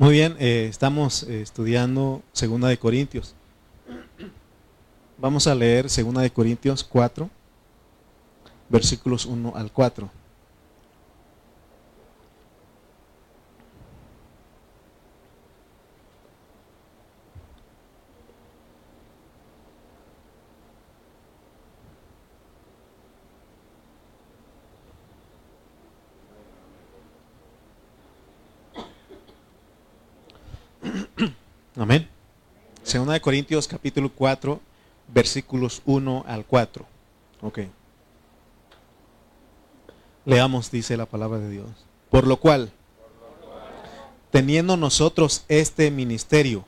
Muy bien, eh, estamos eh, estudiando Segunda de Corintios. Vamos a leer Segunda de Corintios 4, versículos 1 al 4. Amén. Segunda Corintios capítulo 4, versículos 1 al 4. Ok. Leamos, dice la palabra de Dios. Por lo cual, teniendo nosotros este ministerio,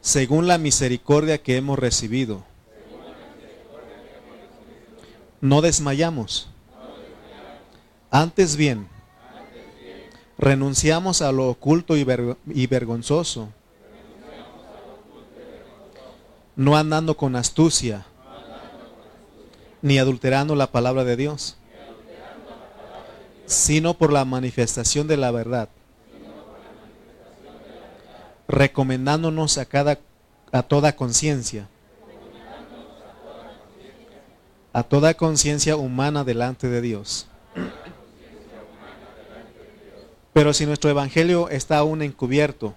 según la misericordia que hemos recibido, no desmayamos. Antes bien, renunciamos a lo oculto y, vergonzoso, no andando con astucia, ni adulterando la palabra de Dios, sino por la manifestación de la verdad, recomendándonos a cada a toda conciencia, a toda conciencia humana delante de Dios. Pero si nuestro evangelio está aún encubierto,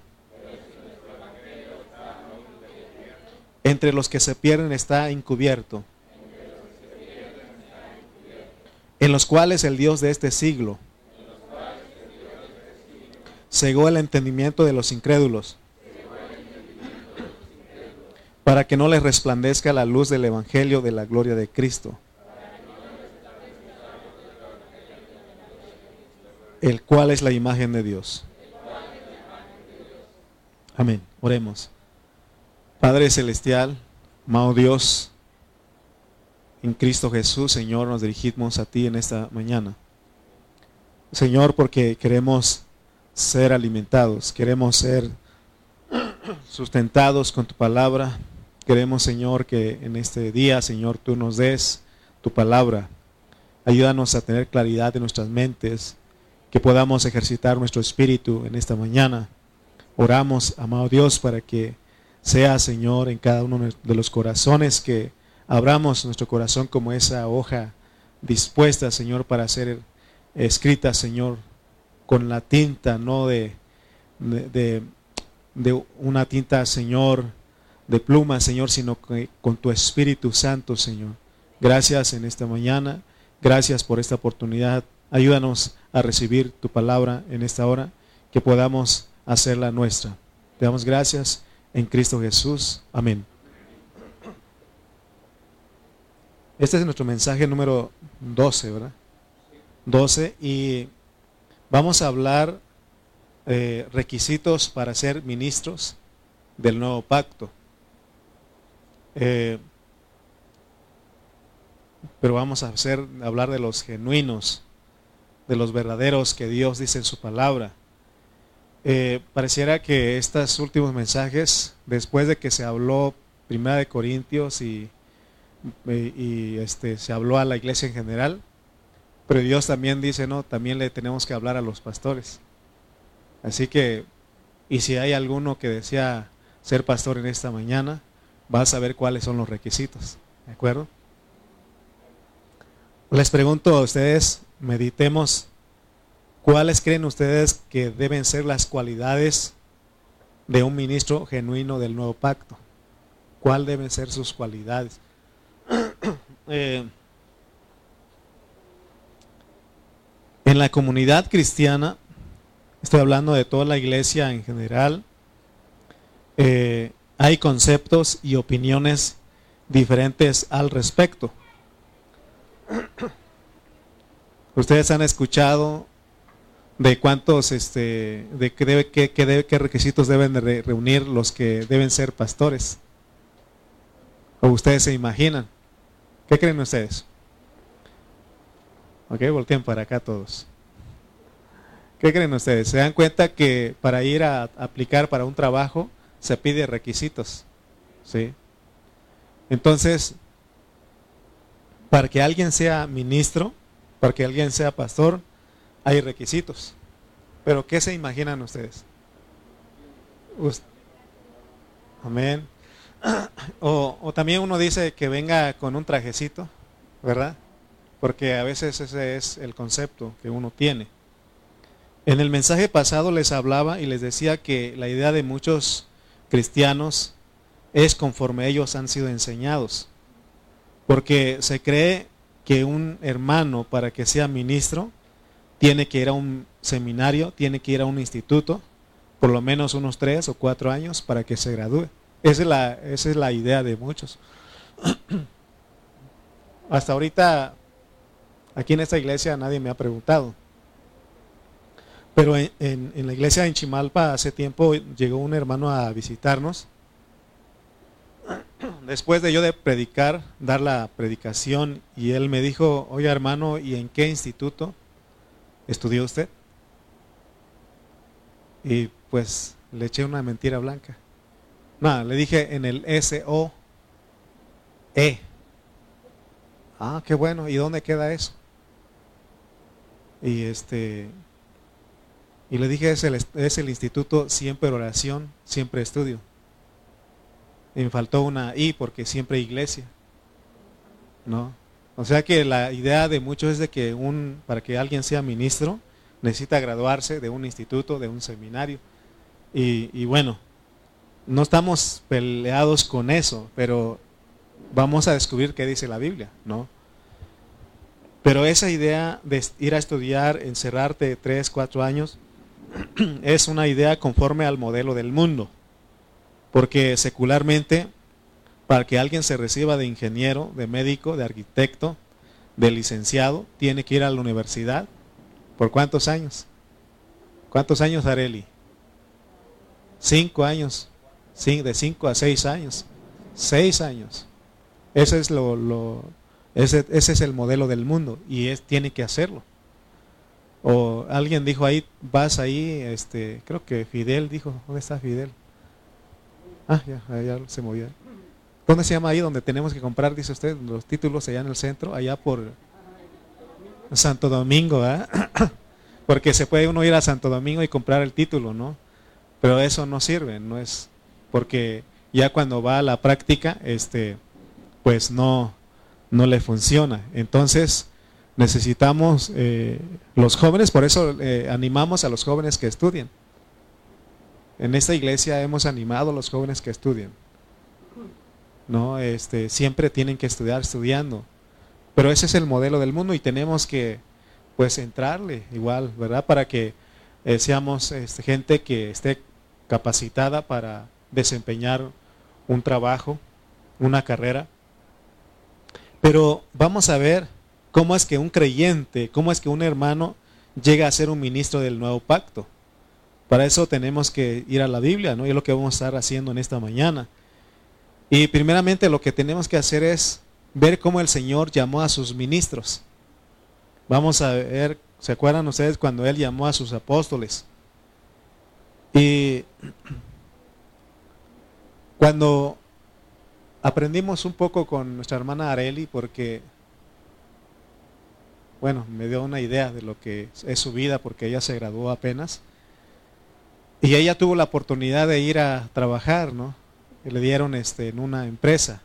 entre los que se pierden está encubierto, en los cuales el Dios de este siglo cegó el entendimiento de los incrédulos, para que no les resplandezca la luz del Evangelio de la gloria de Cristo el cual es la imagen de Dios. Amén. Oremos. Padre Celestial, amado Dios, en Cristo Jesús, Señor, nos dirigimos a ti en esta mañana. Señor, porque queremos ser alimentados, queremos ser sustentados con tu palabra. Queremos, Señor, que en este día, Señor, tú nos des tu palabra. Ayúdanos a tener claridad en nuestras mentes que podamos ejercitar nuestro espíritu en esta mañana. Oramos, amado Dios, para que sea, Señor, en cada uno de los corazones que abramos nuestro corazón como esa hoja dispuesta, Señor, para ser escrita, Señor, con la tinta, no de, de, una tinta, Señor, de pluma, Señor, sino que con tu Espíritu Santo, Señor. Gracias en esta mañana. Gracias por esta oportunidad Ayúdanos a recibir tu palabra en esta hora, que podamos hacerla nuestra. Te damos gracias en Cristo Jesús. Amén. Este es nuestro mensaje número 12, ¿verdad? 12 y vamos a hablar eh, requisitos para ser ministros del nuevo pacto. Eh, pero vamos a hacer, hablar de los genuinos de los verdaderos que Dios dice en su palabra. Eh, pareciera que estos últimos mensajes, después de que se habló Primera de Corintios y, y, este, se habló a la iglesia en general, pero Dios también dice, no, también le tenemos que hablar a los pastores. Así que, y si hay alguno que desea ser pastor en esta mañana, va a saber cuáles son los requisitos. ¿De acuerdo? Les pregunto a ustedes, meditemos cuáles creen ustedes que deben ser las cualidades de un ministro genuino del nuevo pacto. ¿Cuál deben ser sus cualidades? Eh, en la comunidad cristiana, estoy hablando de toda la iglesia en general, eh, hay conceptos y opiniones diferentes al respecto. Ustedes han escuchado de cuántos, este, de qué, debe, qué, debe, qué requisitos deben de reunir los que deben ser pastores. ¿O ustedes se imaginan? ¿Qué creen ustedes? Ok, volteen para acá todos. ¿Qué creen ustedes? ¿Se dan cuenta que para ir a aplicar para un trabajo se pide requisitos? ¿Sí? Entonces, para que alguien sea ministro, para que alguien sea pastor, hay requisitos. Pero ¿qué se imaginan ustedes? Amén. O, también uno dice que venga con un trajecito, ¿verdad? Porque a veces ese es el concepto que uno tiene. En el mensaje pasado les hablaba y les decía que la idea de muchos cristianos es conforme ellos han sido enseñados. Porque se cree que un hermano para que sea ministro tiene que ir a un seminario, tiene que ir a un instituto, por lo menos unos tres o cuatro años para que se gradúe. Esa es la, idea de muchos. Hasta ahorita, aquí en esta iglesia nadie me ha preguntado. Pero en, en, la iglesia en Chimalpa hace tiempo llegó un hermano a visitarnos. Después de yo de predicar, dar la predicación, y él me dijo, oye hermano, ¿y en qué instituto estudió usted? Y pues le eché una mentira blanca. No, le dije en el S-O-E. Ah, qué bueno. ¿Y dónde queda eso? Y este y le dije es el, es el instituto siempre oración, siempre estudio. Y me faltó una I porque siempre iglesia. ¿No? O sea que la idea de muchos es de que un para que alguien sea ministro necesita graduarse de un instituto, de un seminario. Y, bueno, no estamos peleados con eso, pero vamos a descubrir qué dice la Biblia, ¿no? Pero esa idea de ir a estudiar, encerrarte tres, cuatro años, es una idea conforme al modelo del mundo. Porque secularmente, para que alguien se reciba de ingeniero, de médico, de arquitecto, de licenciado, tiene que ir a la universidad. ¿Por cuántos años? ¿Cuántos años, Areli? Cinco años, de cinco a seis años, seis años. Ese es lo, ese, ese, es el modelo del mundo y es, tiene que hacerlo. O alguien dijo ahí, vas ahí, este, creo que Fidel dijo, ¿dónde está Fidel? Ah, ya, ya se movió. ¿Dónde se llama ahí donde tenemos que comprar, dice usted, los títulos allá en el centro, allá por Santo Domingo, ¿eh? Porque se puede uno ir a Santo Domingo y comprar el título, ¿no? Pero eso no sirve, no es porque ya cuando va a la práctica, este, pues no, no le funciona. Entonces necesitamos eh, los jóvenes, por eso eh, animamos a los jóvenes que estudien. En esta iglesia hemos animado a los jóvenes que estudien. No, este, siempre tienen que estudiar estudiando. Pero ese es el modelo del mundo y tenemos que pues entrarle igual, ¿verdad? Para que eh, seamos este, gente que esté capacitada para desempeñar un trabajo, una carrera. Pero vamos a ver cómo es que un creyente, cómo es que un hermano llega a ser un ministro del nuevo pacto. Para eso tenemos que ir a la Biblia, ¿no? Y es lo que vamos a estar haciendo en esta mañana. Y primeramente lo que tenemos que hacer es ver cómo el Señor llamó a sus ministros. Vamos a ver, ¿se acuerdan ustedes cuando Él llamó a sus apóstoles? Y cuando aprendimos un poco con nuestra hermana Areli, porque, bueno, me dio una idea de lo que es su vida, porque ella se graduó apenas, y ella tuvo la oportunidad de ir a trabajar, ¿no? Le dieron este, en una empresa.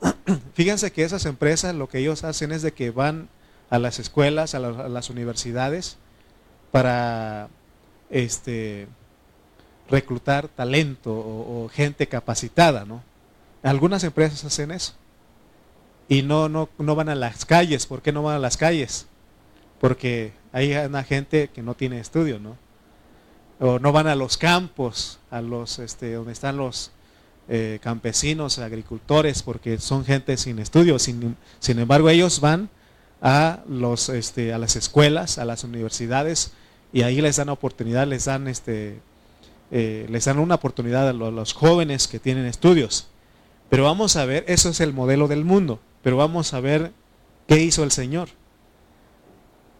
Fíjense que esas empresas lo que ellos hacen es de que van a las escuelas, a, a las universidades, para este, reclutar talento o, gente capacitada, ¿no? Algunas empresas hacen eso. Y no, no, no van a las calles. ¿Por qué no van a las calles? Porque hay una gente que no tiene estudio, ¿no? O no van a los campos, a los, este, donde están los eh, campesinos, agricultores, porque son gente sin estudio. Sin, sin embargo, ellos van a, los, este, a las escuelas, a las universidades, y ahí les dan oportunidad, les dan este, eh, les dan una oportunidad a los, jóvenes que tienen estudios. Pero vamos a ver, eso es el modelo del mundo, pero vamos a ver qué hizo el Señor.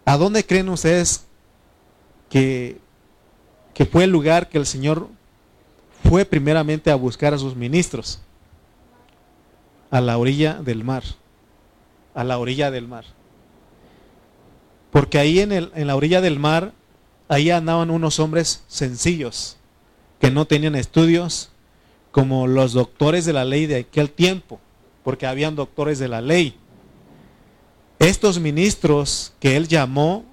¿A dónde creen ustedes que, que fue el lugar que el Señor fue primeramente a buscar a sus ministros? A la orilla del mar. A la orilla del mar. Porque ahí en, el, en la orilla del mar ahí andaban unos hombres sencillos, que no tenían estudios, como los doctores de la ley de aquel tiempo, porque habían doctores de la ley. Estos ministros que él llamó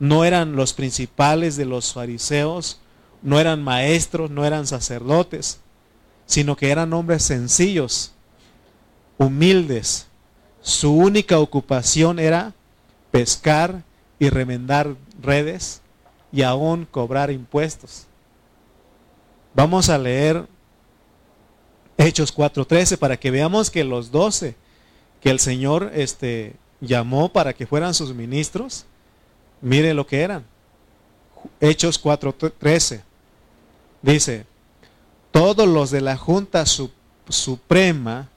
no eran los principales de los fariseos, no eran maestros, no eran sacerdotes, sino que eran hombres sencillos, humildes. Su única ocupación era pescar y remendar redes y aún cobrar impuestos. Vamos a leer Hechos 4:13 para que veamos que los doce que el Señor este, llamó para que fueran sus ministros, mire lo que eran. Hechos 4:13 dice, todos los de la Junta Suprema,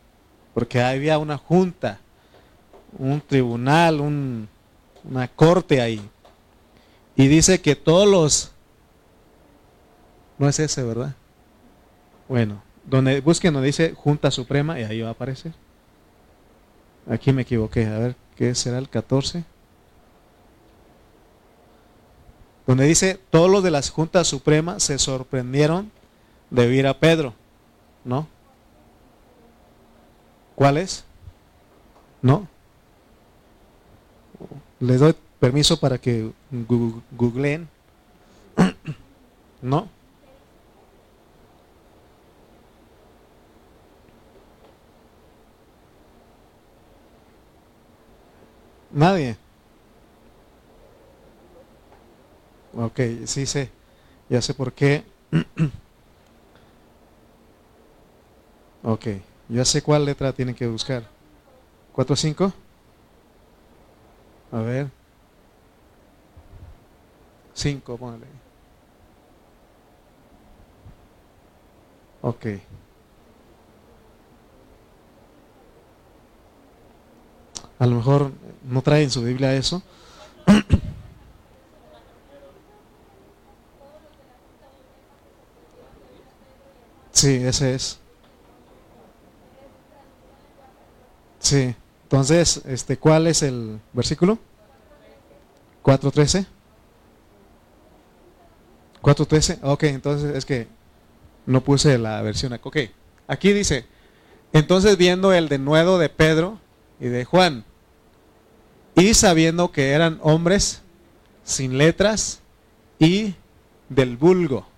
porque había una junta, un tribunal, una corte ahí, y dice que todos los... No es ese, ¿verdad? Bueno, donde busquen donde dice Junta Suprema y ahí va a aparecer. Aquí me equivoqué, a ver, ¿qué será el 14? Donde dice, todos los de las Juntas Supremas se sorprendieron de oír a Pedro, ¿no? ¿Cuál es? ¿No? Les doy permiso para que googleen. ¿No? Nadie. Ok, sí sé. Ya sé por qué. ok, ya sé cuál letra tienen que buscar. ¿Cuatro cinco? A ver. Cinco, póngale. Ok. A lo mejor no trae en su Biblia eso. Sí, ese es. Sí. Entonces, este, ¿cuál es el versículo? 4.13. 4.13. Ok, entonces es que no puse la versión. Ok, aquí dice, entonces viendo el denuedo de Pedro y de Juan, y sabiendo que eran hombres sin letras y del vulgo,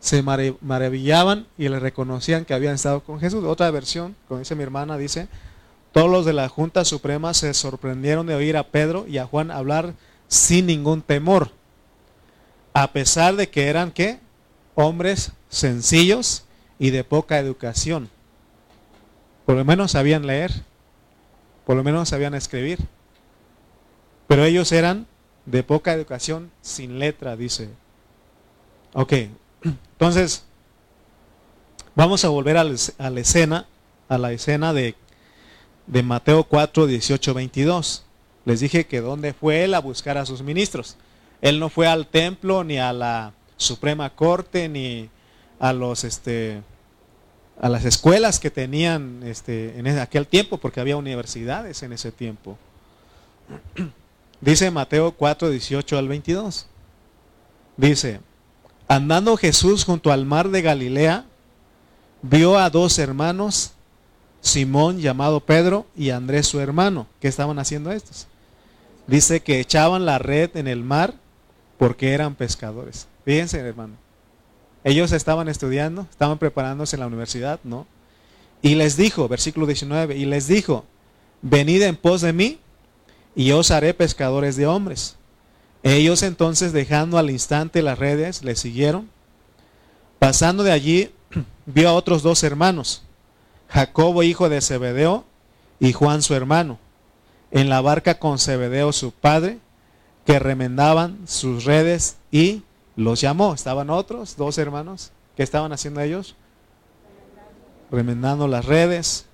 se maravillaban y le reconocían que habían estado con Jesús. Otra versión, como dice mi hermana, dice, todos los de la Junta Suprema se sorprendieron de oír a Pedro y a Juan hablar sin ningún temor, a pesar de que eran qué? Hombres sencillos y de poca educación. Por lo menos sabían leer, por lo menos sabían escribir. Pero ellos eran de poca educación, sin letra, dice. Ok, entonces, vamos a volver a la escena, a la escena de, Mateo 4, 18, 22. Les dije que dónde fue él a buscar a sus ministros. Él no fue al templo, ni a la Suprema Corte, ni a los este a las escuelas que tenían este, en aquel tiempo, porque había universidades en ese tiempo. Dice Mateo 4, 18 al 22. Dice, Andando Jesús junto al mar de Galilea, vio a dos hermanos, Simón llamado Pedro y Andrés su hermano. ¿Qué estaban haciendo estos? Dice que echaban la red en el mar porque eran pescadores. Fíjense, hermano. Ellos estaban estudiando, estaban preparándose en la universidad, ¿no? Y les dijo, versículo 19, y les dijo, venid en pos de mí y yo os haré pescadores de hombres. Ellos entonces, dejando al instante las redes, le siguieron. Pasando de allí, vio a otros dos hermanos, Jacobo hijo de Zebedeo y Juan su hermano, en la barca con Zebedeo su padre, que remendaban sus redes y los llamó. Estaban otros dos hermanos. ¿Qué estaban haciendo ellos? Remendando las redes.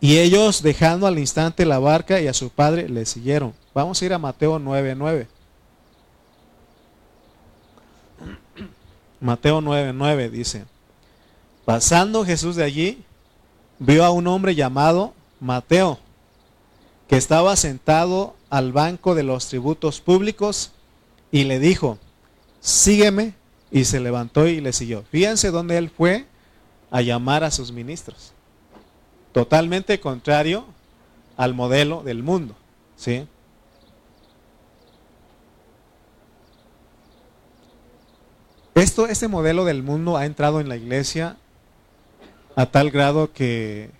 Y ellos, dejando al instante la barca y a su padre, le siguieron. Vamos a ir a Mateo 9:9. Mateo 9:9 dice, pasando Jesús de allí, vio a un hombre llamado Mateo, que estaba sentado al banco de los tributos públicos y le dijo, sígueme, y se levantó y le siguió. Fíjense dónde él fue a llamar a sus ministros. Totalmente contrario al modelo del mundo. ¿sí? Esto, este modelo del mundo ha entrado en la iglesia a tal grado que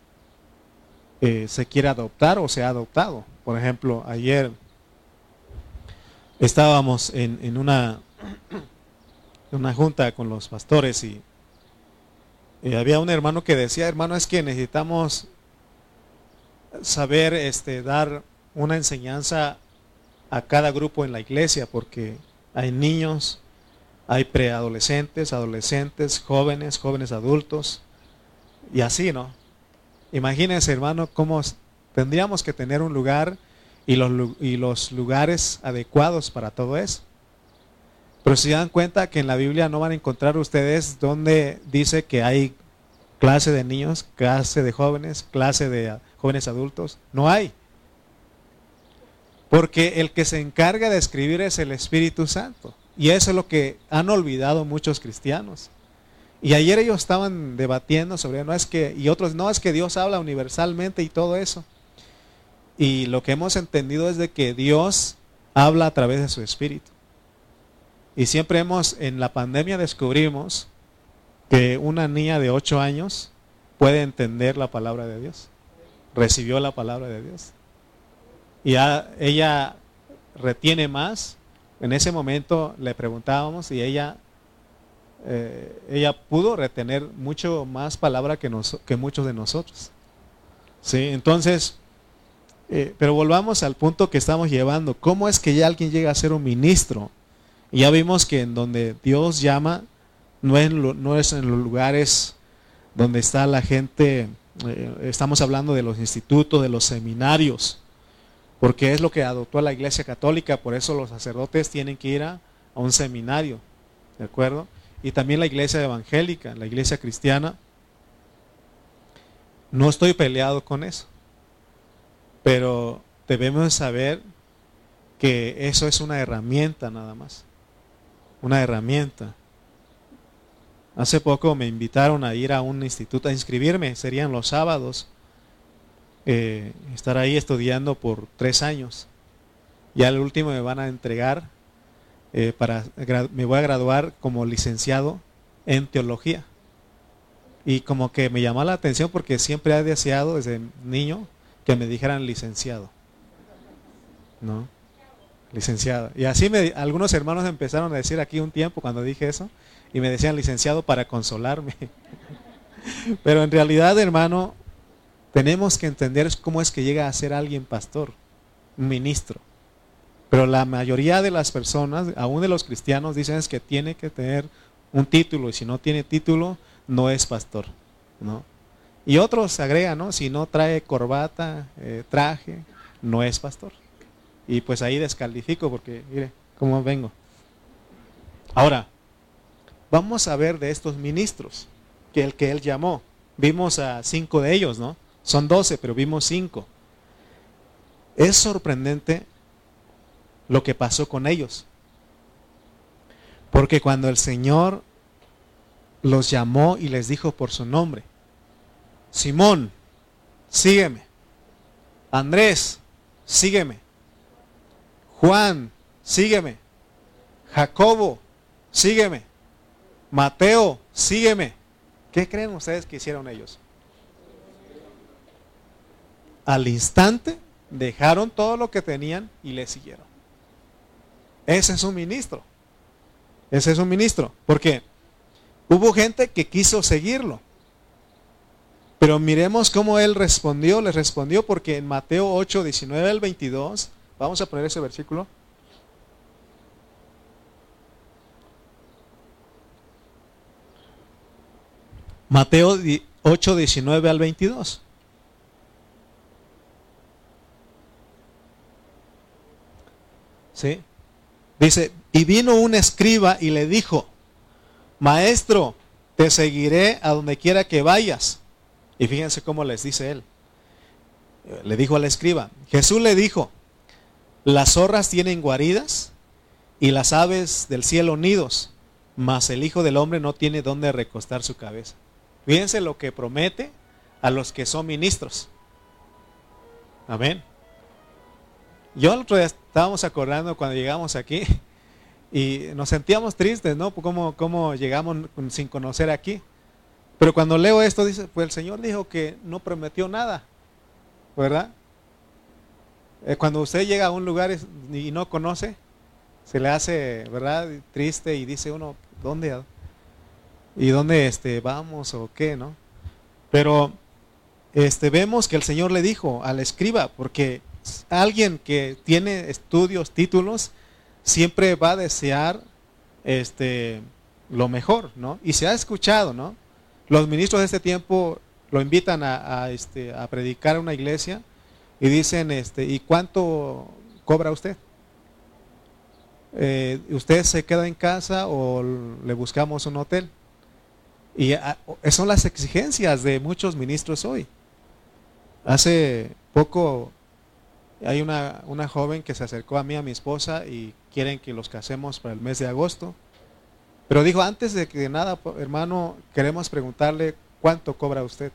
eh, se quiere adoptar o se ha adoptado. Por ejemplo, ayer estábamos en, una, una junta con los pastores y, había un hermano que decía, hermano, es que necesitamos saber este, dar una enseñanza a cada grupo en la iglesia porque hay niños, hay preadolescentes, adolescentes, jóvenes, jóvenes adultos y así, ¿no? Imagínense, hermano, cómo tendríamos que tener un lugar y los, y los lugares adecuados para todo eso. Pero si dan cuenta que en la Biblia no van a encontrar ustedes donde dice que hay clase de niños, clase de jóvenes, clase de jóvenes adultos. No hay. Porque el que se encarga de escribir es el Espíritu Santo. Y eso es lo que han olvidado muchos cristianos. Y ayer ellos estaban debatiendo sobre, no es que, y otros, no es que Dios habla universalmente y todo eso. Y lo que hemos entendido es de que Dios habla a través de su Espíritu. Y siempre hemos, en la pandemia descubrimos que una niña de 8 años puede entender la palabra de Dios. Recibió la palabra de Dios. Y ella retiene más. En ese momento le preguntábamos y ella, eh, ella pudo retener mucho más palabra que, muchos de nosotros. ¿Sí? Entonces, eh, pero volvamos al punto que estamos llevando. ¿Cómo es que ya alguien llega a ser un ministro? Y ya vimos que en donde Dios llama, no es, no es en los lugares donde está la gente, eh, estamos hablando de los institutos, de los seminarios, porque es lo que adoptó la Iglesia Católica, por eso los sacerdotes tienen que ir a, a un seminario, ¿de acuerdo? Y también la Iglesia Evangélica, la Iglesia Cristiana. No estoy peleado con eso. Pero debemos saber que eso es una herramienta nada más. Una herramienta. Hace poco me invitaron a ir a un instituto a inscribirme, serían los sábados, eh, estar ahí estudiando por tres años. Y al último me van a entregar, eh, para, me voy a graduar como licenciado en teología. Y como que me llamó la atención porque siempre he deseado desde niño que me dijeran licenciado. ¿No? Licenciado. Y así me, algunos hermanos empezaron a decir aquí un tiempo cuando dije eso, y me decían licenciado para consolarme. Pero en realidad, hermano, tenemos que entender cómo es que llega a ser alguien pastor, ministro. Pero la mayoría de las personas, aún de los cristianos, dicen es que tiene que tener un título y si no tiene título, no es pastor. ¿no? Y otros agregan, ¿no? Si no trae corbata, eh, traje, no es pastor. Y pues ahí descalifico porque, mire, cómo vengo. Ahora, vamos a ver de estos ministros, que el que él llamó. Vimos a cinco de ellos, ¿no? Son doce, pero vimos cinco. Es sorprendente lo que pasó con ellos. Porque cuando el Señor los llamó y les dijo por su nombre, Simón, sígueme. Andrés, sígueme. Juan, sígueme. Jacobo, sígueme. Mateo, sígueme. ¿Qué creen ustedes que hicieron ellos? Al instante dejaron todo lo que tenían y le siguieron. Ese es un ministro. Ese es un ministro. Porque hubo gente que quiso seguirlo pero miremos cómo él respondió. Le respondió porque en Mateo 8, 19 al 22, vamos a poner ese versículo. Mateo 8, 19 al 22. ¿Sí? Dice, y vino un escriba y le dijo, Maestro, te seguiré a donde quiera que vayas. Y fíjense cómo les dice él. Le dijo al escriba, Jesús le dijo, las zorras tienen guaridas y las aves del cielo nidos, mas el Hijo del Hombre no tiene dónde recostar su cabeza. Fíjense lo que promete a los que son ministros. Amén. Yo el otro día estábamos acordando cuando llegamos aquí y nos sentíamos tristes, ¿no? ¿Cómo, cómo llegamos sin conocer aquí? Pero cuando leo esto, dice, pues el Señor dijo que no prometió nada, ¿verdad? Eh, cuando usted llega a un lugar y no conoce, se le hace, ¿verdad? Triste y dice uno, ¿dónde? ¿Y dónde este, vamos o qué, no? Pero este, vemos que el Señor le dijo al escriba, porque alguien que tiene estudios, títulos, siempre va a desear este, lo mejor, ¿no? Y se ha escuchado, ¿no? Los ministros de este tiempo lo invitan a, este, a predicar a una iglesia y dicen, este, ¿y cuánto cobra usted? Eh, ¿Usted se queda en casa o le buscamos un hotel? Y ah, son las exigencias de muchos ministros hoy. Hace poco hay una, una, joven que se acercó a mí, a mi esposa, y quieren que los casemos para el mes de agosto. Pero dijo, antes de que nada, hermano, queremos preguntarle cuánto cobra usted.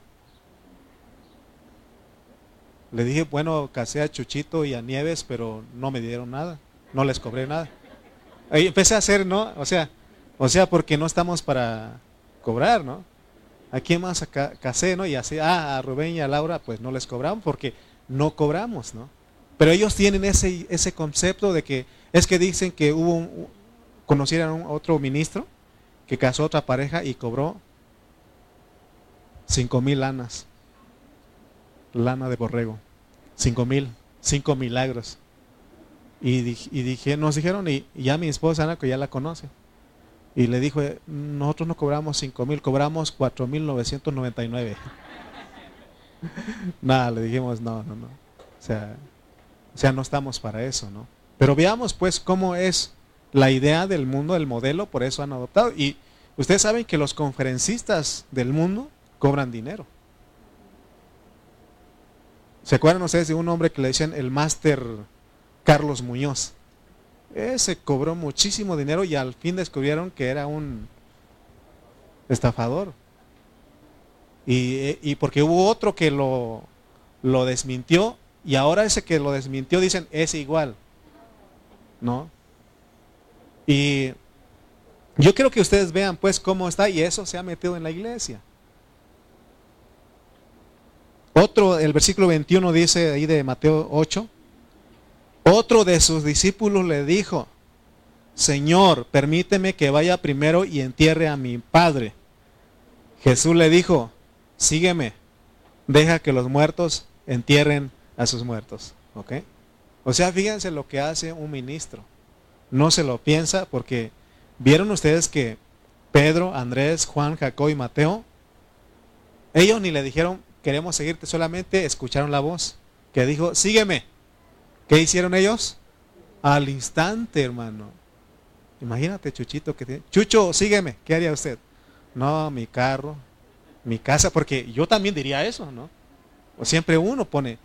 Le dije, bueno, casé a Chuchito y a Nieves, pero no me dieron nada, no les cobré nada. Y empecé a hacer, ¿no? O sea, o sea, porque no estamos para cobrar, ¿no? ¿A quién más casé, no? Y así, ah, a Rubén y a Laura, pues no les cobramos porque no cobramos, ¿no? Pero ellos tienen ese, ese concepto de que es que dicen que hubo un, conocieron a otro ministro que casó a otra pareja y cobró cinco mil lanas, lana de borrego, cinco mil, cinco milagros. Y, dije, nos dijeron, y, ya mi esposa Ana, que ya la conoce, y le dijo, nosotros no cobramos cinco mil, cobramos cuatro mil novecientos noventa y nueve. Nada, le dijimos, no, no, no. O sea, o sea, no estamos para eso, ¿no? Pero veamos pues cómo es la idea del mundo, el modelo, por eso han adoptado. Y ustedes saben que los conferencistas del mundo cobran dinero. ¿Se acuerdan ustedes de un hombre que le decían el máster Carlos Muñoz? Ese cobró muchísimo dinero y al fin descubrieron que era un estafador. Y, y porque hubo otro que lo, lo desmintió y ahora ese que lo desmintió dicen, es igual. ¿No? Y yo quiero que ustedes vean pues cómo está y eso se ha metido en la iglesia. Otro, el versículo 21 dice ahí de Mateo 8, otro de sus discípulos le dijo, Señor, permíteme que vaya primero y entierre a mi padre. Jesús le dijo, sígueme, deja que los muertos entierren a sus muertos. ¿Ok? O sea, fíjense lo que hace un ministro. No se lo piensa porque vieron ustedes que Pedro, Andrés, Juan, Jacob y Mateo, ellos ni le dijeron, queremos seguirte, solamente escucharon la voz que dijo, sígueme. ¿Qué hicieron ellos? Al instante, hermano. Imagínate, Chuchito, que tiene, Chucho, sígueme. ¿Qué haría usted? No, mi carro, mi casa, porque yo también diría eso, ¿no? O siempre uno pone,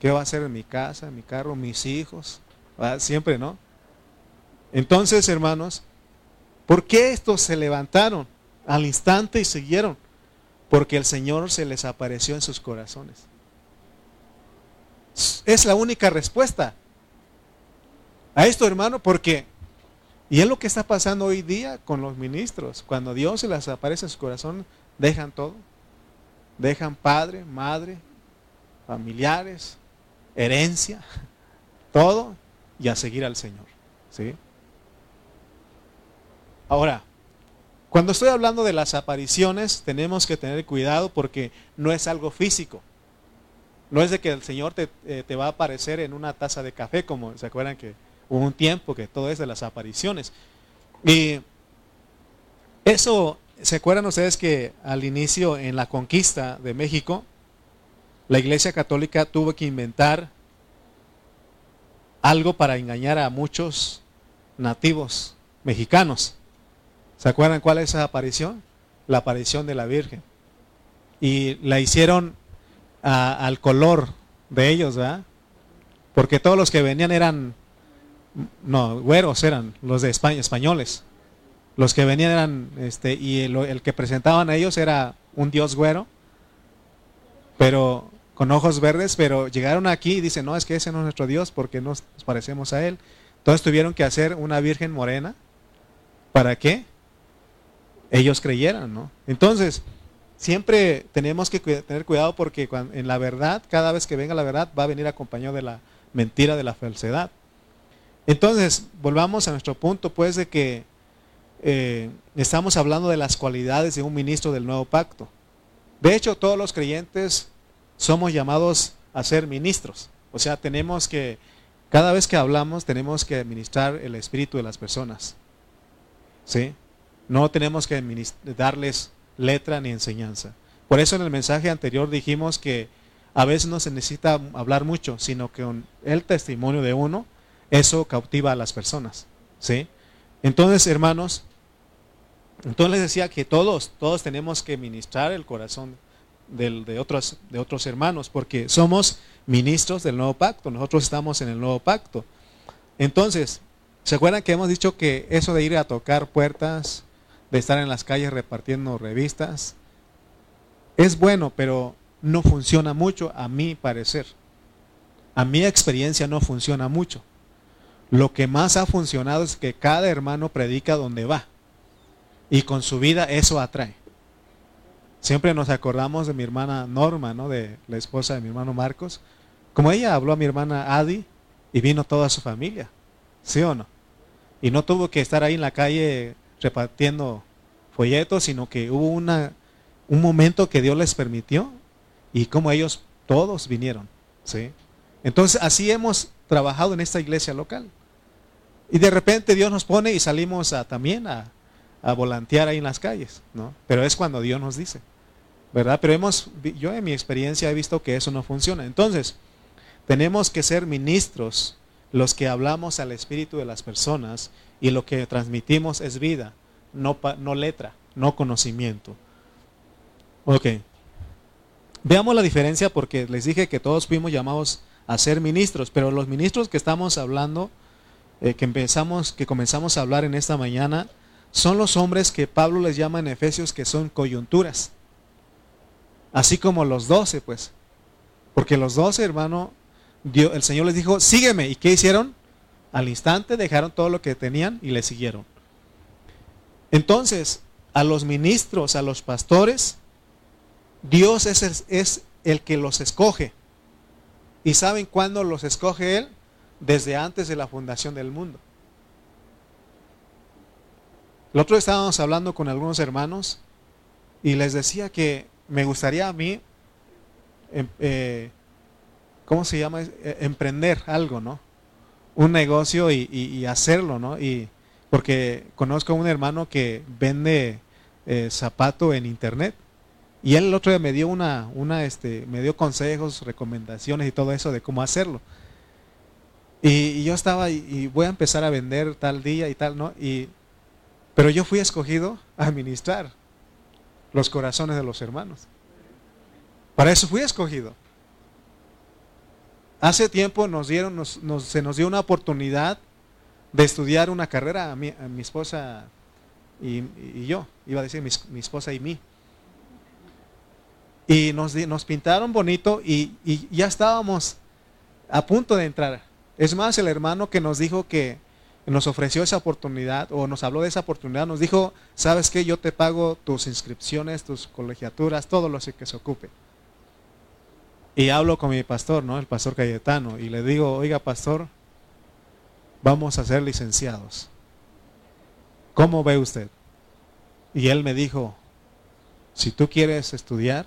¿Qué va a hacer en mi casa, en mi carro, mis hijos? Siempre, ¿no? Entonces, hermanos, ¿por qué estos se levantaron al instante y siguieron? Porque el Señor se les apareció en sus corazones. Es la única respuesta a esto, hermano, porque, y es lo que está pasando hoy día con los ministros, cuando Dios se les aparece en su corazón, dejan todo, dejan padre, madre, familiares, herencia, todo, y a seguir al Señor. ¿sí? Ahora, cuando estoy hablando de las apariciones, tenemos que tener cuidado porque no es algo físico. No es de que el Señor te, eh, te va a aparecer en una taza de café, como se acuerdan que hubo un tiempo que todo es de las apariciones. Y eso, ¿se acuerdan ustedes que al inicio en la conquista de México, la Iglesia Católica tuvo que inventar algo para engañar a muchos nativos mexicanos. ¿Se acuerdan cuál es esa aparición? La aparición de la Virgen. Y la hicieron al color de ellos, ¿verdad? Porque todos los que venían eran no, güeros eran, los de España, españoles. Los que venían eran, este, y el, el que presentaban a ellos era un dios güero, pero con ojos verdes, pero llegaron aquí y dicen, no, es que ese no es nuestro Dios porque nos parecemos a Él. Entonces tuvieron que hacer una virgen morena. ¿Para qué? Ellos creyeran, ¿no? Entonces, siempre tenemos que tener cuidado porque en la verdad, cada vez que venga la verdad, va a venir acompañado de la mentira, de la falsedad. Entonces, volvamos a nuestro punto, pues, de que eh, estamos hablando de las cualidades de un ministro del nuevo pacto. De hecho, todos los creyentes somos llamados a ser ministros. O sea, tenemos que, cada vez que hablamos, tenemos que administrar el espíritu de las personas. ¿Sí? No tenemos que darles letra ni enseñanza. Por eso en el mensaje anterior dijimos que a veces no se necesita hablar mucho, sino que con el testimonio de uno, eso cautiva a las personas. ¿Sí? Entonces, hermanos, entonces les decía que todos, todos tenemos que ministrar el corazón de, otros, de otros hermanos, porque somos ministros del nuevo pacto, nosotros estamos en el nuevo pacto. Entonces, ¿se acuerdan que hemos dicho que eso de ir a tocar puertas, de estar en las calles repartiendo revistas, es bueno, pero no funciona mucho a mi parecer. A mi experiencia no funciona mucho. Lo que más ha funcionado es que cada hermano predica donde va. Y con su vida eso atrae. Siempre nos acordamos de mi hermana Norma, ¿no? De la esposa de mi hermano Marcos. Como ella habló a mi hermana Adi y vino toda su familia. ¿Sí o no? Y no tuvo que estar ahí en la calle repartiendo folletos, sino que hubo una, un momento que Dios les permitió y como ellos todos vinieron. ¿sí? Entonces así hemos trabajado en esta iglesia local. Y de repente Dios nos pone y salimos a, también a, a volantear ahí en las calles, ¿no? Pero es cuando Dios nos dice, Pero hemos, yo en mi experiencia he visto que eso no funciona. Entonces, tenemos que ser ministros los que hablamos al espíritu de las personas y lo que transmitimos es vida, no, no letra, no conocimiento. Ok. Veamos la diferencia porque les dije que todos fuimos llamados a ser ministros, pero los ministros que estamos hablando, eh, que empezamos, que comenzamos a hablar en esta mañana, son los hombres que Pablo les llama en Efesios que son coyunturas. Así como los doce, pues. Porque los doce, hermano, el Señor les dijo, sígueme. ¿Y qué hicieron? Al instante dejaron todo lo que tenían y le siguieron. Entonces, a los ministros, a los pastores, Dios es el, es el que los escoge. ¿Y saben cuándo los escoge Él? Desde antes de la fundación del mundo. El otro día estábamos hablando con algunos hermanos y les decía que me gustaría a mí, em, eh, ¿cómo se llama? Eh, emprender algo, ¿no? Un negocio y, hacerlo, ¿no? Y porque conozco a un hermano que vende eh, zapato en internet y él el otro día me dio una, una, este, me dio consejos, recomendaciones y todo eso de cómo hacerlo. Y, yo estaba y, y, voy a empezar a vender tal día y tal, ¿no? Y pero yo fui escogido a administrar los corazones de los hermanos. Para eso fui escogido. Hace tiempo nos dieron, se nos dio una oportunidad de estudiar una carrera a mi, esposa y, yo, iba a decir mi, esposa y mí. Y nos, nos pintaron bonito y ya estábamos a punto de entrar. Es más, el hermano que nos dijo que nos ofreció esa oportunidad o nos habló de esa oportunidad, nos dijo, ¿sabes qué? Yo te pago tus inscripciones, tus colegiaturas, todo lo que se ocupe. Y hablo con mi pastor, ¿no? El pastor Cayetano, y le digo, oiga, pastor, vamos a ser licenciados. ¿Cómo ve usted? Y él me dijo, si tú quieres estudiar,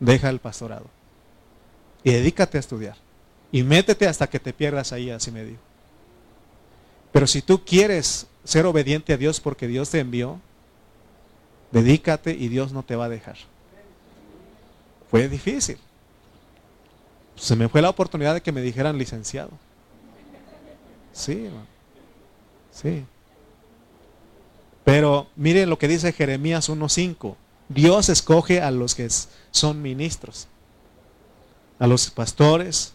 deja el pastorado y dedícate a estudiar. Y métete hasta que te pierdas ahí, así me dijo. Pero si tú quieres ser obediente a Dios porque Dios te envió, dedícate y Dios no te va a dejar. Fue difícil. Se me fue la oportunidad de que me dijeran licenciado. Sí, sí. Pero miren lo que dice Jeremías 1.5. Dios escoge a los que son ministros, a los pastores.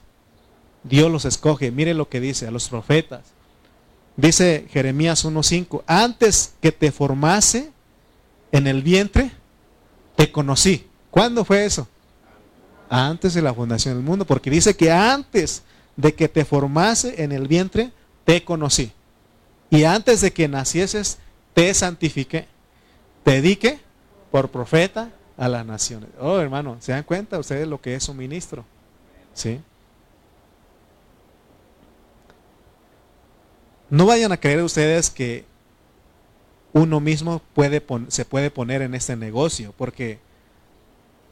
Dios los escoge. Mire lo que dice a los profetas. Dice Jeremías 1.5, antes que te formase en el vientre, te conocí. ¿Cuándo fue eso? Antes de la fundación del mundo, porque dice que antes de que te formase en el vientre, te conocí. Y antes de que nacieses, te santifiqué. Te dediqué por profeta a las naciones. Oh, hermano, ¿se dan cuenta ustedes lo que es un ministro? ¿Sí? No vayan a creer ustedes que uno mismo se puede poner en este negocio, porque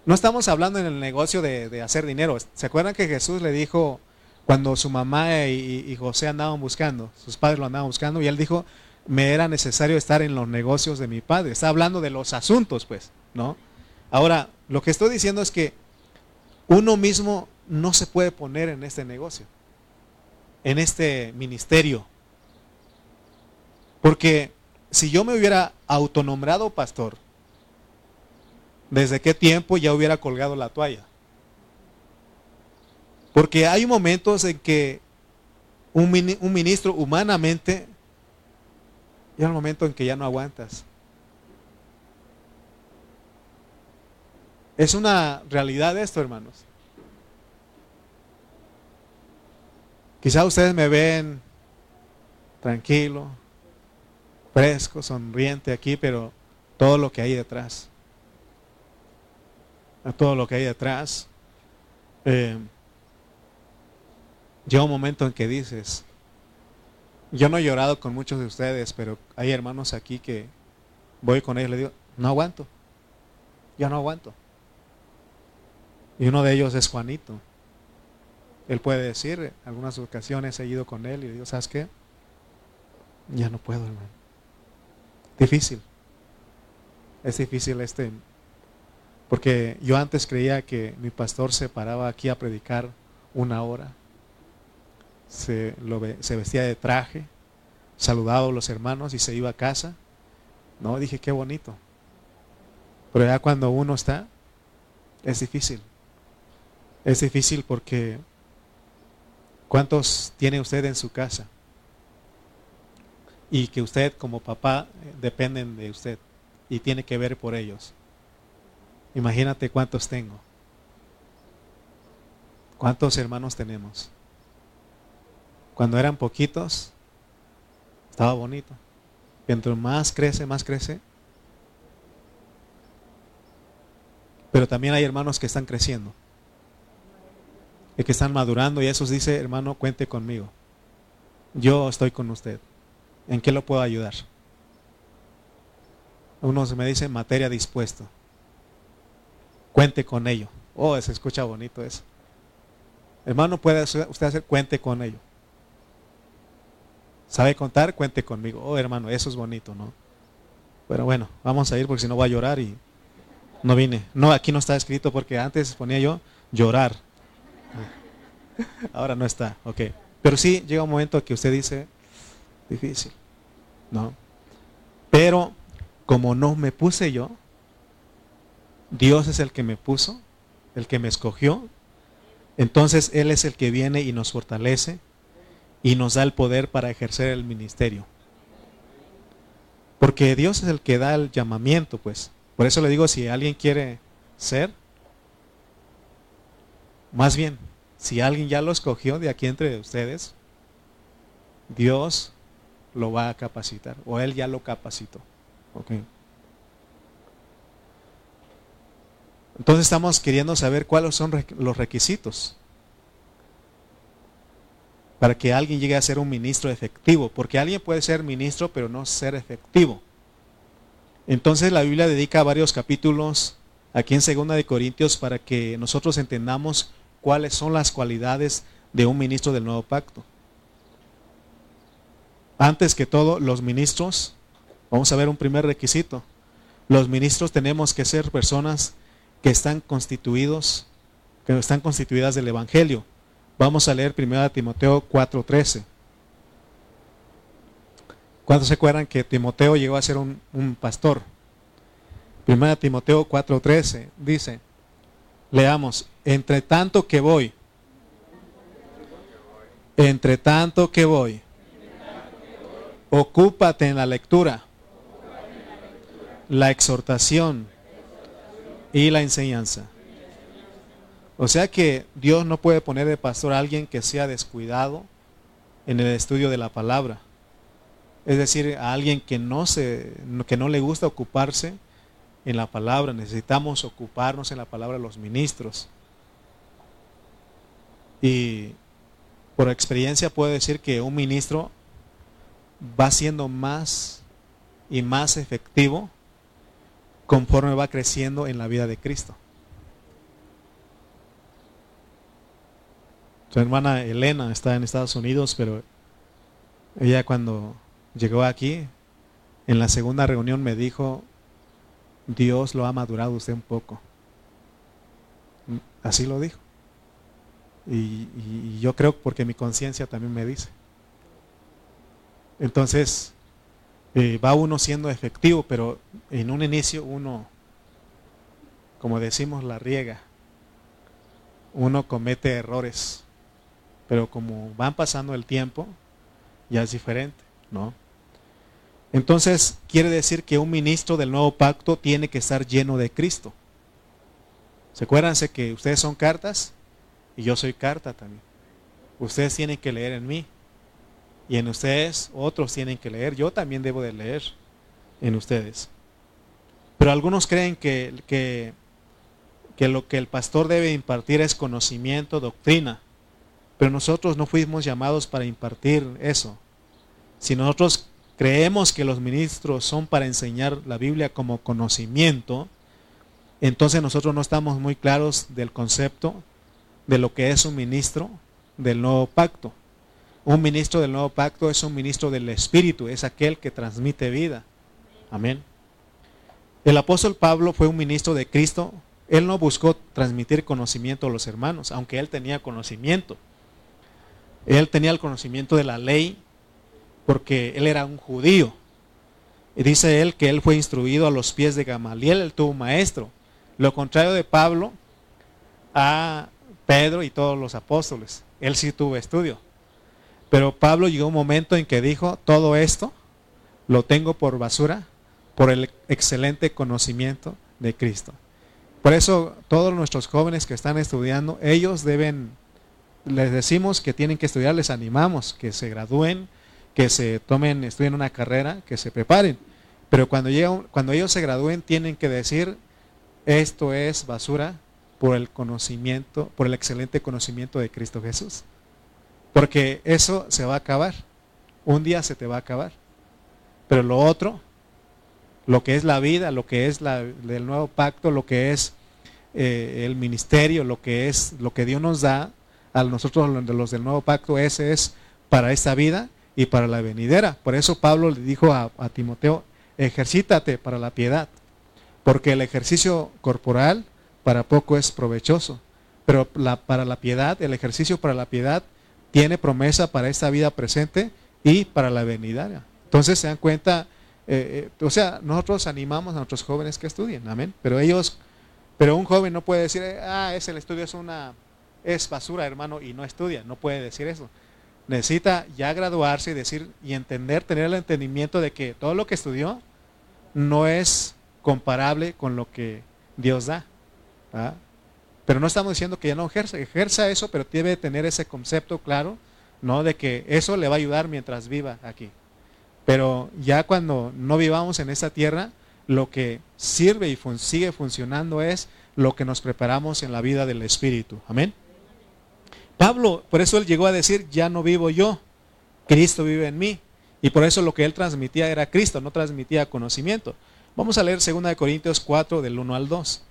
no estamos hablando en el negocio de, hacer dinero. ¿Se acuerdan que Jesús le dijo cuando su mamá y, José andaban buscando, sus padres lo andaban buscando, y él dijo, me era necesario estar en los negocios de mi padre. Está hablando de los asuntos, pues, ¿no? Ahora, lo que estoy diciendo es que uno mismo no se puede poner en este negocio, en este ministerio. Porque si yo me hubiera autonombrado pastor, ¿desde qué tiempo ya hubiera colgado la toalla? Porque hay momentos en que un, ministro humanamente llega el momento en que ya no aguantas. Es una realidad esto, hermanos. Quizá ustedes me ven tranquilo, fresco, sonriente aquí, pero todo lo que hay detrás, todo lo que hay detrás, eh, llega un momento en que dices, yo no he llorado con muchos de ustedes, pero hay hermanos aquí que voy con ellos y les digo, no aguanto, ya no aguanto. Y uno de ellos es Juanito. Él puede decir, algunas ocasiones he ido con él y digo, ¿sabes qué? Ya no puedo, hermano. Difícil. Es difícil este, porque yo antes creía que mi pastor se paraba aquí a predicar una hora, se, lo, se vestía de traje, saludaba a los hermanos y se iba a casa. No, dije, qué bonito. Pero ya cuando uno está, es difícil. Es difícil porque ¿cuántos tiene usted en su casa? Y que usted como papá eh, dependen de usted y tiene que ver por ellos. Imagínate cuántos tengo. ¿Cuántos hermanos tenemos? Cuando eran poquitos, estaba bonito. Mientras más crece, más crece. Pero también hay hermanos que están creciendo. Y que están madurando y esos dice, hermano, cuente conmigo. Yo estoy con usted. ¿En qué lo puedo ayudar? Unos me dicen materia dispuesto. Cuente con ello. Oh, se escucha bonito eso. Hermano, puede usted hacer cuente con ello. ¿Sabe contar? Cuente conmigo. Oh, hermano, eso es bonito, ¿no? Pero bueno, vamos a ir porque si no voy a llorar y no vine. No, aquí no está escrito porque antes ponía yo llorar. Ahora no está, ok. Pero sí llega un momento que usted dice, difícil, ¿no? Pero como no me puse yo, Dios es el que me puso, el que me escogió, entonces Él es el que viene y nos fortalece y nos da el poder para ejercer el ministerio. Porque Dios es el que da el llamamiento, pues. Por eso le digo, si alguien quiere ser, más bien, si alguien ya lo escogió de aquí entre ustedes, Dios lo va a capacitar o él ya lo capacitó. Entonces estamos queriendo saber cuáles son los requisitos para que alguien llegue a ser un ministro efectivo, porque alguien puede ser ministro pero no ser efectivo. Entonces la Biblia dedica varios capítulos aquí en Segunda de Corintios para que nosotros entendamos cuáles son las cualidades de un ministro del nuevo pacto. Antes que todo, los ministros, vamos a ver un primer requisito. Los ministros tenemos que ser personas que están constituidos, que están constituidas del Evangelio. Vamos a leer 1 Timoteo 4:13. ¿Cuántos se acuerdan que Timoteo llegó a ser un, un pastor? 1 Timoteo 4:13 dice, leamos, entre tanto que voy, Entre tanto que voy, ocúpate en la lectura, la exhortación y la enseñanza. O sea que Dios no puede poner de pastor a alguien que sea descuidado en el estudio de la palabra. Es decir, a alguien que no, se, que no le gusta ocuparse en la palabra. Necesitamos ocuparnos en la palabra los ministros. Y por experiencia puedo decir que un ministro va siendo más y más efectivo conforme va creciendo en la vida de Cristo. Su hermana Elena está en Estados Unidos, pero ella cuando llegó aquí, en la segunda reunión me dijo, Dios lo ha madurado usted un poco. Así lo dijo. Y, yo creo porque mi conciencia también me dice. Entonces, eh, va uno siendo efectivo, pero en un inicio uno, como decimos, la riega. Uno comete errores. Pero como van pasando el tiempo, ya es diferente, ¿no? Entonces quiere decir que un ministro del nuevo pacto tiene que estar lleno de Cristo. ¿Se acuerdan que ustedes son cartas y yo soy carta también? Ustedes tienen que leer en mí y en ustedes otros tienen que leer. Yo también debo de leer en ustedes. Pero algunos creen que, que, que lo que el pastor debe impartir es conocimiento, doctrina. Pero nosotros no fuimos llamados para impartir eso. Si nosotros creemos que los ministros son para enseñar la Biblia como conocimiento, entonces nosotros no estamos muy claros del concepto de lo que es un ministro del nuevo pacto. Un ministro del nuevo pacto es un ministro del Espíritu, es aquel que transmite vida. Amén. El apóstol Pablo fue un ministro de Cristo. Él no buscó transmitir conocimiento a los hermanos, aunque él tenía conocimiento. Él tenía el conocimiento de la ley, porque él era un judío. Y dice él que él fue instruido a los pies de Gamaliel, él tuvo maestro. Lo contrario de Pablo, a Pedro y todos los apóstoles. Él sí tuvo estudio. Pero Pablo llegó un momento en que dijo, todo esto lo tengo por basura por el excelente conocimiento de Cristo. Por eso todos nuestros jóvenes que están estudiando, ellos deben, les decimos que tienen que estudiar, les animamos que se gradúen, que se tomen, estudien una carrera, que se preparen. Pero cuando, cuando ellos se gradúen tienen que decir, esto es basura por el conocimiento, por el excelente conocimiento de Cristo Jesús. Porque eso se va a acabar. Un día se te va a acabar. Pero lo otro, lo que es la vida, lo que es la, el nuevo pacto, lo que es eh, el ministerio, lo que es lo que Dios nos da a nosotros los del nuevo pacto, ese es para esta vida y para la venidera. Por eso Pablo le dijo a, Timoteo, ejercítate para la piedad, porque el ejercicio corporal para poco es provechoso, pero para la piedad, el ejercicio para la piedad tiene promesa para esta vida presente y para la venidera. Entonces se dan cuenta, eh, eh, o sea, nosotros animamos a nuestros jóvenes que estudien, amén, pero ellos, pero un joven no puede decir, ah, es el estudio es una, es basura, hermano, y no estudia, no puede decir eso necesita ya graduarse y decir y entender, tener el entendimiento de que todo lo que estudió no es comparable con lo que Dios da. Pero no estamos diciendo que ya no ejerza, eso, pero debe tener ese concepto claro, ¿no? De que eso le va a ayudar mientras viva aquí. Pero ya cuando no vivamos en esta tierra, lo que sirve y sigue funcionando es lo que nos preparamos en la vida del Espíritu. Amén. Pablo, por eso él llegó a decir, ya no vivo yo, Cristo vive en mí. Y por eso lo que él transmitía era Cristo, no transmitía conocimiento. Vamos a leer 2 Corintios 4 del 1 al 2.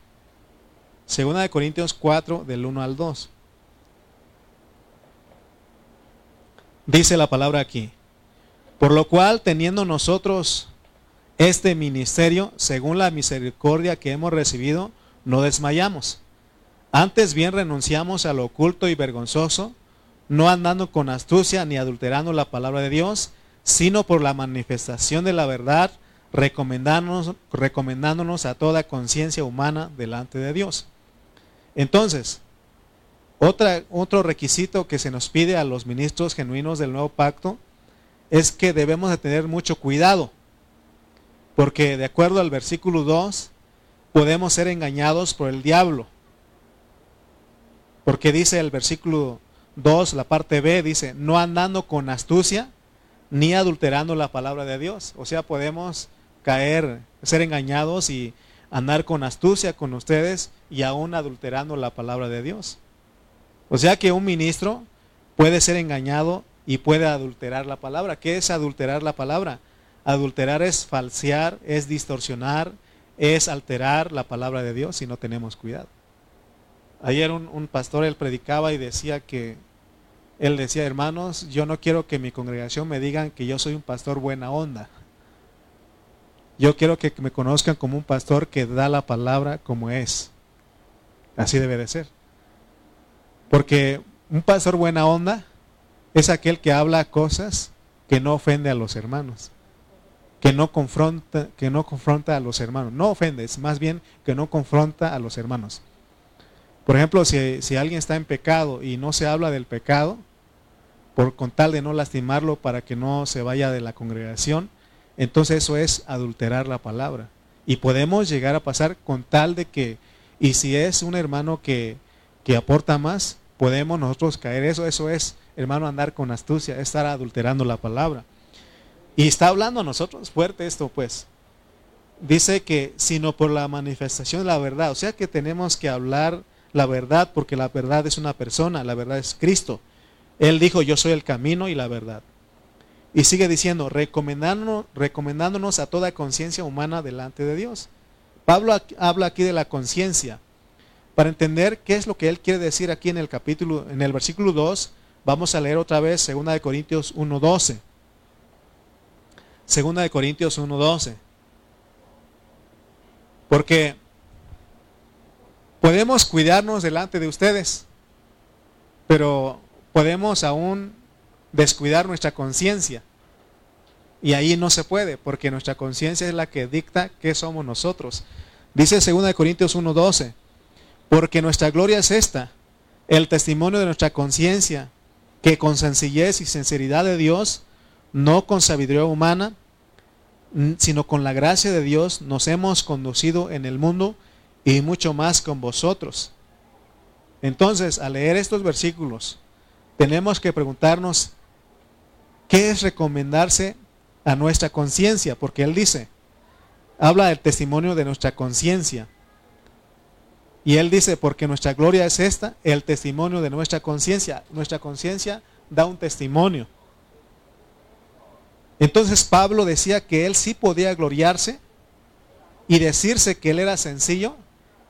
2 Corintios 4 del 1 al 2. Dice la palabra aquí. Por lo cual, teniendo nosotros este ministerio, según la misericordia que hemos recibido, no desmayamos antes bien renunciamos a lo oculto y vergonzoso, no andando con astucia ni adulterando la palabra de Dios, sino por la manifestación de la verdad, recomendándonos, recomendándonos a toda conciencia humana delante de Dios. Entonces, Otra, otro requisito que se nos pide a los ministros genuinos del nuevo pacto es que debemos de tener mucho cuidado, porque de acuerdo al versículo 2, podemos ser engañados por el diablo. Porque dice el versículo 2, la parte B, dice, no andando con astucia ni adulterando la palabra de Dios. O sea, podemos caer, ser engañados y andar con astucia con ustedes y aún adulterando la palabra de Dios. O sea que un ministro puede ser engañado y puede adulterar la palabra. ¿Qué es adulterar la palabra? Adulterar es falsear, es distorsionar, es alterar la palabra de Dios si no tenemos cuidado. Ayer un, un pastor, él predicaba y decía que, él decía, hermanos, yo no quiero que mi congregación me digan que yo soy un pastor buena onda. Yo quiero que me conozcan como un pastor que da la palabra como es. Así debe de ser. Porque un pastor buena onda es aquel que habla cosas que no ofende a los hermanos, que no confronta, que no confronta a los hermanos. No ofendes, más bien que no confronta a los hermanos. Por ejemplo, si, si alguien está en pecado y no se habla del pecado, por con tal de no lastimarlo para que no se vaya de la congregación, entonces eso es adulterar la palabra. Y podemos llegar a pasar con tal de que, y si es un hermano que, que aporta más, podemos nosotros caer eso, eso es, hermano, andar con astucia, estar adulterando la palabra. Y está hablando a nosotros fuerte esto, pues. Dice que sino por la manifestación de la verdad, o sea que tenemos que hablar la verdad porque la verdad es una persona, la verdad es Cristo. Él dijo, yo soy el camino y la verdad. Y sigue diciendo, recomendándonos, a toda conciencia humana delante de Dios. Pablo habla aquí de la conciencia. Para entender qué es lo que él quiere decir aquí en el capítulo, en el versículo 2, vamos a leer otra vez 2 de Corintios 1:12. 2 de Corintios 1:12. Porque podemos cuidarnos delante de ustedes, pero podemos aún descuidar nuestra conciencia. Y ahí no se puede, porque nuestra conciencia es la que dicta qué somos nosotros. Dice 2 Corintios 1:12, porque nuestra gloria es esta, el testimonio de nuestra conciencia, que con sencillez y sinceridad de Dios, no con sabiduría humana, sino con la gracia de Dios, nos hemos conducido en el mundo y mucho más con vosotros. Entonces, al leer estos versículos, tenemos que preguntarnos, ¿qué es recomendarse a nuestra conciencia? Porque Él dice, habla del testimonio de nuestra conciencia. Y Él dice, porque nuestra gloria es esta, el testimonio de nuestra conciencia. Nuestra conciencia da un testimonio. Entonces Pablo decía que él sí podía gloriarse y decirse que él era sencillo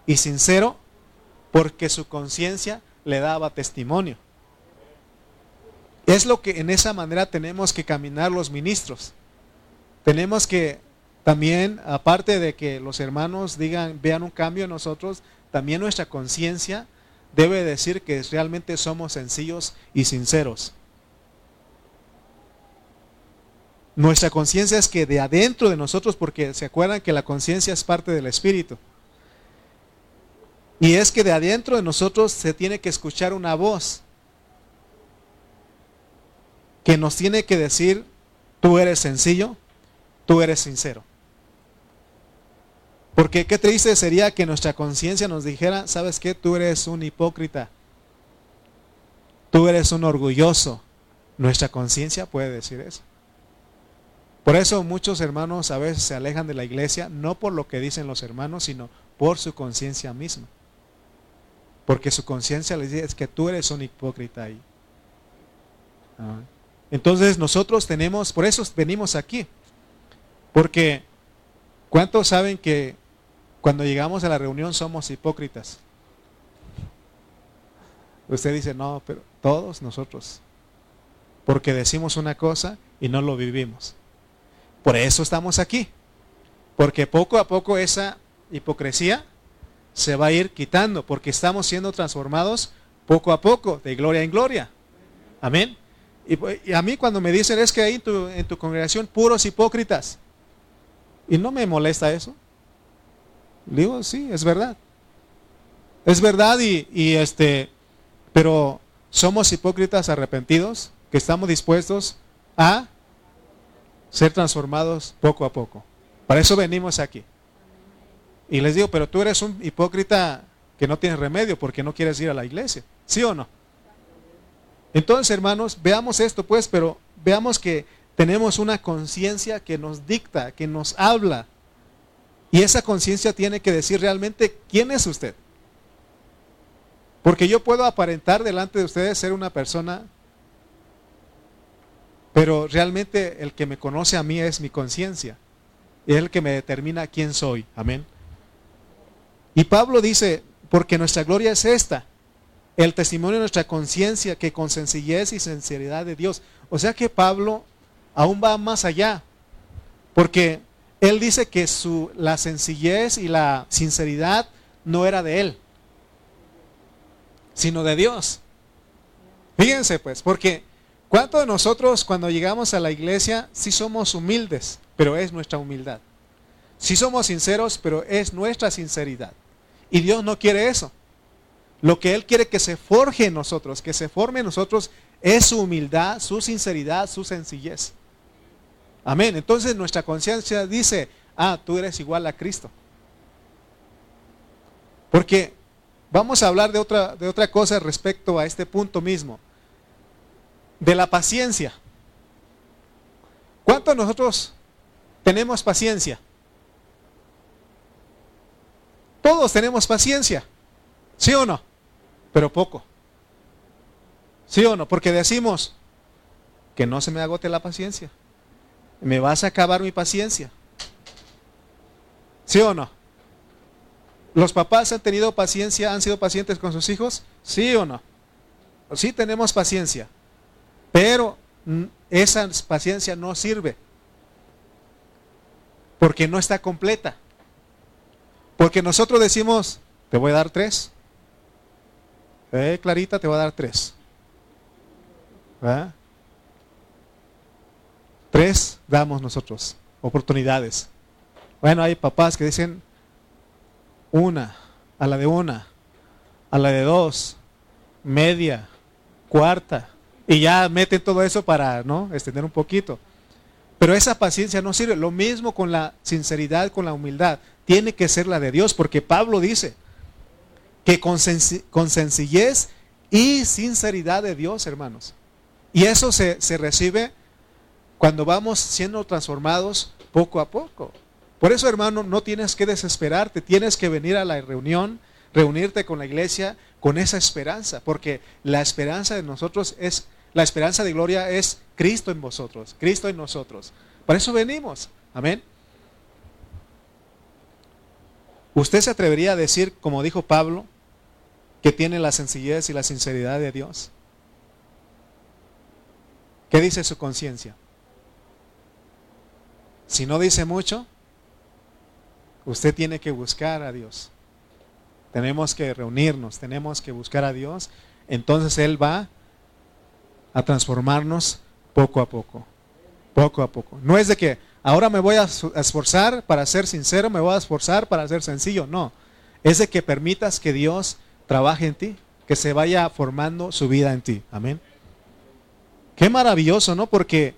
y sincero porque su conciencia le daba testimonio. Es lo que en esa manera tenemos que caminar los ministros. Tenemos que también, aparte de que los hermanos digan, vean un cambio en nosotros, también nuestra conciencia debe decir que realmente somos sencillos y sinceros. Nuestra conciencia es que de adentro de nosotros, porque se acuerdan que la conciencia es parte del espíritu. Y es que de adentro de nosotros se tiene que escuchar una voz que nos tiene que decir, tú eres sencillo, tú eres sincero. Porque qué triste sería que nuestra conciencia nos dijera, ¿sabes qué? Tú eres un hipócrita. Tú eres un orgulloso. Nuestra conciencia puede decir eso. Por eso muchos hermanos a veces se alejan de la iglesia, no por lo que dicen los hermanos, sino por su conciencia misma. Porque su conciencia les dice es que tú eres un hipócrita ahí. Ah. Entonces nosotros tenemos, por eso venimos aquí. Porque ¿cuántos saben que cuando llegamos a la reunión somos hipócritas? Usted dice, no, pero todos nosotros. Porque decimos una cosa y no lo vivimos. Por eso estamos aquí. Porque poco a poco esa hipocresía se va a ir quitando, porque estamos siendo transformados poco a poco, de gloria en gloria. Amén. Y, a mí cuando me dicen es que en tu, en tu congregación puros hipócritas, y no me molesta eso. Digo, sí, es verdad. Es verdad y, y este, Pero somos hipócritas arrepentidos que estamos dispuestos a ser transformados poco a poco. Para eso venimos aquí. Y les digo, pero tú eres un hipócrita que no tienes remedio porque no quieres ir a la iglesia. ¿Sí o no? Entonces, hermanos, veamos esto pues, pero veamos que tenemos una conciencia que nos dicta, que nos habla. Y esa conciencia tiene que decir realmente quién es usted. Porque yo puedo aparentar delante de ustedes ser una persona, pero realmente el que me conoce a mí es mi conciencia. Es el que me determina quién soy. Amén. Y Pablo dice, porque nuestra gloria es esta, el testimonio de nuestra conciencia que con sencillez y sinceridad de Dios. O sea que Pablo aún va más allá, porque él dice que su, la sencillez y la sinceridad no era de él, sino de Dios. Fíjense pues, porque ¿cuántos de nosotros cuando llegamos a la iglesia sí somos humildes, pero es nuestra humildad? Sí somos sinceros, pero es nuestra sinceridad. Y Dios no quiere eso. Lo que Él quiere que se forje en nosotros, que se forme en nosotros, es su humildad, su sinceridad, su sencillez. Amén. Entonces nuestra conciencia dice, ah, tú eres igual a Cristo. Porque vamos a hablar de otra, de otra cosa respecto a este punto mismo. De la paciencia. ¿Cuántos nosotros tenemos paciencia? Todos tenemos paciencia. ¿Sí o no? Pero poco. ¿Sí o no? Porque decimos que no se me agote la paciencia. Me vas a acabar mi paciencia. ¿Sí o no? ¿Los papás han tenido paciencia, han sido pacientes con sus hijos? ¿Sí o no? Sí tenemos paciencia. Pero esa paciencia no sirve. Porque no está completa. Porque nosotros decimos, te voy a dar tres. Eh, Clarita, te voy a dar tres. Tres damos nosotros, oportunidades. Bueno, hay papás que dicen una, a la de una, a la de dos, media, cuarta, y ya meten todo eso para no extender un poquito. Pero esa paciencia no sirve. Lo mismo con la sinceridad, con la humildad. Tiene que ser la de Dios, porque Pablo dice, que con, sencillez y sinceridad de Dios, hermanos. Y eso se, se recibe cuando vamos siendo transformados poco a poco. Por eso, hermano, no tienes que desesperarte, tienes que venir a la reunión, reunirte con la iglesia con esa esperanza, porque la esperanza de nosotros es, la esperanza de gloria es Cristo en vosotros, Cristo en nosotros. Por eso venimos. Amén. ¿Usted se atrevería a decir, como dijo Pablo, que tiene la sencillez y la sinceridad de Dios? ¿Qué dice su conciencia? Si no dice mucho, usted tiene que buscar a Dios. Tenemos que reunirnos, tenemos que buscar a Dios. Entonces Él va a transformarnos poco a poco. Poco a poco. No es de que ahora me voy a esforzar para ser sincero, me voy a esforzar para ser sencillo. No. Es de que permitas que Dios trabaje en ti, que se vaya formando su vida en ti. Amén. Qué maravilloso, ¿no? Porque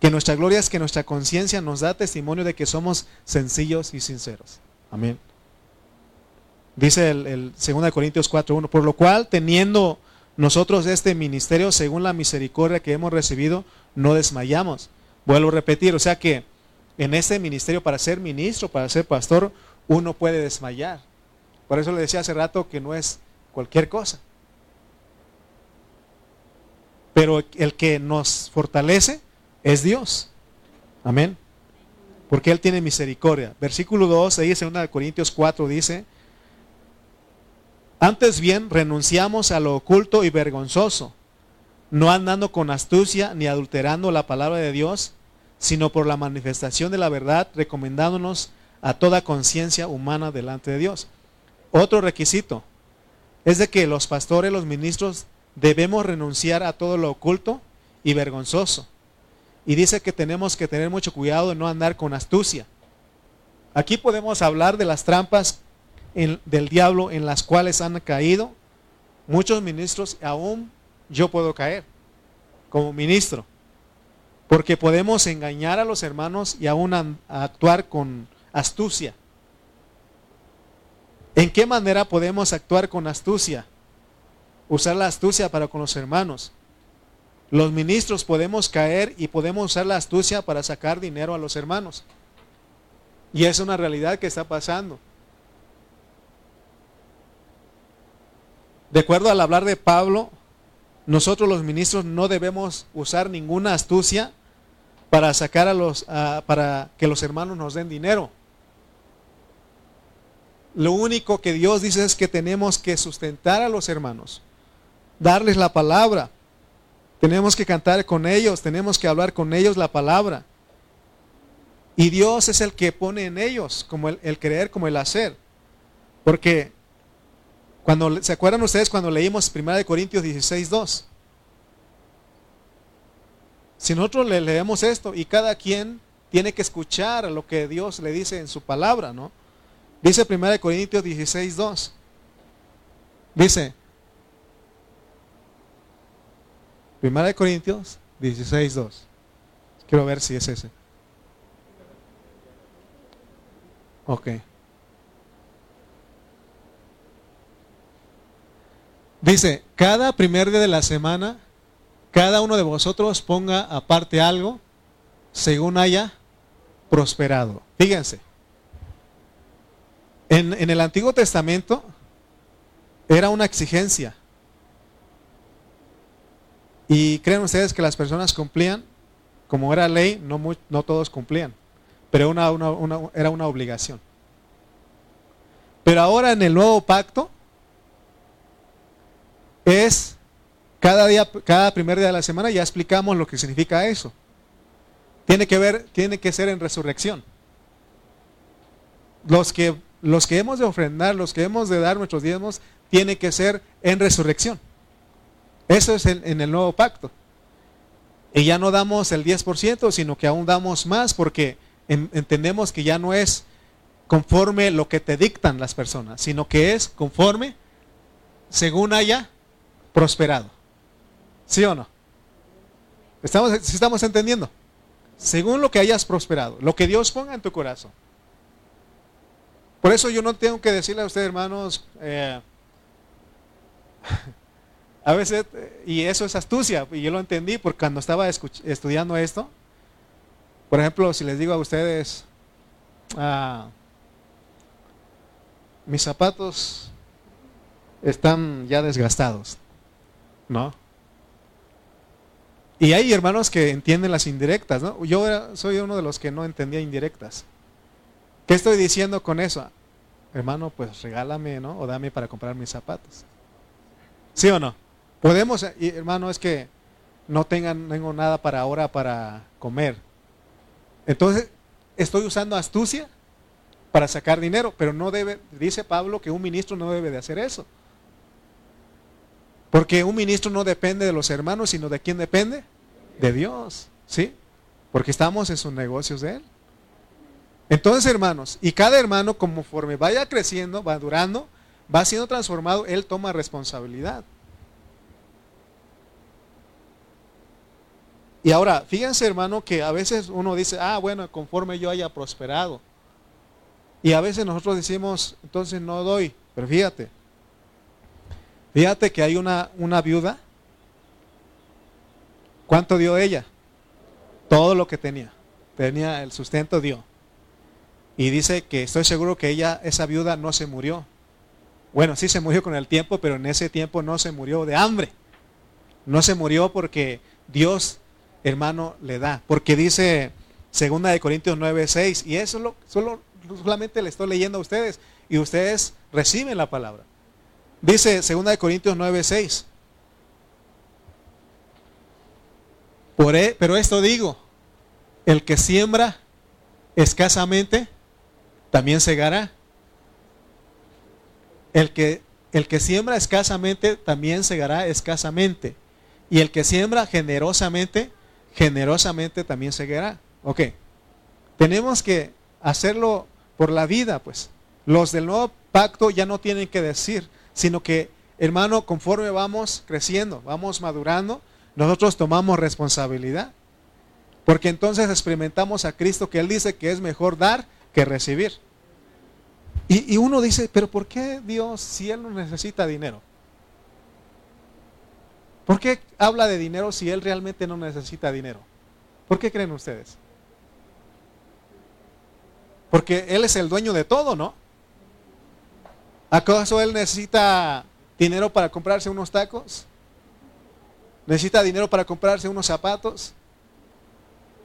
que nuestra gloria es que nuestra conciencia nos da testimonio de que somos sencillos y sinceros. Amén. Dice el, el 2 Corintios 4.1, por lo cual teniendo nosotros este ministerio según la misericordia que hemos recibido, no desmayamos. Vuelvo a repetir, o sea que en este ministerio para ser ministro, para ser pastor, uno puede desmayar. Por eso le decía hace rato que no es cualquier cosa. Pero el que nos fortalece es Dios. Amén. Porque Él tiene misericordia. Versículo 2, ahí en 2 Corintios 4 dice, antes bien renunciamos a lo oculto y vergonzoso, no andando con astucia ni adulterando la palabra de Dios, sino por la manifestación de la verdad, recomendándonos a toda conciencia humana delante de Dios. Otro requisito es de que los pastores, los ministros, debemos renunciar a todo lo oculto y vergonzoso. Y dice que tenemos que tener mucho cuidado de no andar con astucia. Aquí podemos hablar de las trampas del diablo en las cuales han caído muchos ministros, aún yo puedo caer como ministro, porque podemos engañar a los hermanos y aún actuar con astucia. ¿En qué manera podemos actuar con astucia? Usar la astucia para con los hermanos. Los ministros podemos caer y podemos usar la astucia para sacar dinero a los hermanos. Y es una realidad que está pasando. De acuerdo al hablar de Pablo, nosotros los ministros no debemos usar ninguna astucia para sacar a los para que los hermanos nos den dinero. Lo único que Dios dice es que tenemos que sustentar a los hermanos, darles la palabra. Tenemos que cantar con ellos, tenemos que hablar con ellos la palabra. Y Dios es el que pone en ellos como el, creer como el hacer. Porque cuando, ¿Se acuerdan ustedes cuando leímos 1 Corintios 16, 2? Si nosotros le leemos esto y cada quien tiene que escuchar lo que Dios le dice en su palabra, ¿no? Dice 1 Corintios 16, 2. Dice, 1 Corintios 16, 2. Quiero ver si es ese. Ok. Dice, cada primer día de la semana, cada uno de vosotros ponga aparte algo según haya prosperado. Fíjense, en, el Antiguo Testamento era una exigencia. Y creen ustedes que las personas cumplían, como era ley, no, no todos cumplían, pero era una obligación. Pero ahora en el nuevo pacto, es cada día, cada primer día de la semana, ya explicamos lo que significa eso. Tiene que ver, tiene que ser en resurrección. Los que, los que hemos de ofrendar, los que hemos de dar nuestros diezmos, tiene que ser en resurrección. Eso es en, el nuevo pacto. Y ya no damos el 10%, sino que aún damos más porque entendemos que ya no es conforme lo que te dictan las personas, sino que es conforme según haya prosperado. ¿Sí o no? ¿Estamos, estamos entendiendo? Según lo que hayas prosperado, lo que Dios ponga en tu corazón. Por eso yo no tengo que decirle a ustedes, hermanos, eh, a veces, y eso es astucia, y yo lo entendí porque cuando estaba estudiando esto, por ejemplo, si les digo a ustedes, ah, mis zapatos están ya desgastados. ¿no? Y hay hermanos que entienden las indirectas, ¿no? Yo soy uno de los que no entendía indirectas. ¿Qué estoy diciendo con eso? Hermano, pues regálame, ¿no? O dame para comprar mis zapatos. ¿Sí o no? Podemos, hermano, es que no tengan, tengo nada para ahora para comer. Entonces, estoy usando astucia para sacar dinero, pero no debe, dice Pablo que un ministro no debe de hacer eso. Porque un ministro no depende de los hermanos, sino de quién depende? De Dios, ¿sí? Porque estamos en sus negocios de Él. Entonces, hermanos, y cada hermano, conforme vaya creciendo, va durando, va siendo transformado, Él toma responsabilidad. Y ahora, fíjense, hermano, que a veces uno dice, ah, bueno, conforme yo haya prosperado. Y a veces nosotros decimos, entonces no doy. Pero fíjate, Fíjate que hay una, una viuda. ¿Cuánto dio ella? Todo lo que tenía. Tenía el sustento, dio. Y dice que estoy seguro que ella, esa viuda, no se murió. Bueno, sí se murió con el tiempo, pero en ese tiempo no se murió de hambre. No se murió porque Dios, hermano, le da. Porque dice segunda de Corintios 9, 6, y eso lo, solo, solamente le estoy leyendo a ustedes, y ustedes reciben la palabra. Dice 2 Corintios 9, 6. Por, e, pero esto digo, el que siembra escasamente, también segará. El que, el que siembra escasamente, también segará escasamente. Y el que siembra generosamente, generosamente también segará. Ok. Tenemos que hacerlo por la vida, pues. Los del nuevo pacto ya no tienen que decir, sino que hermano, conforme vamos creciendo, vamos madurando, nosotros tomamos responsabilidad. Porque entonces experimentamos a Cristo que Él dice que es mejor dar que recibir. Y, y uno dice, pero ¿por qué Dios si Él no necesita dinero? ¿Por qué habla de dinero si Él realmente no necesita dinero? ¿Por qué creen ustedes? Porque Él es el dueño de todo, ¿no? ¿Acaso Él necesita dinero para comprarse unos tacos? ¿Necesita dinero para comprarse unos zapatos?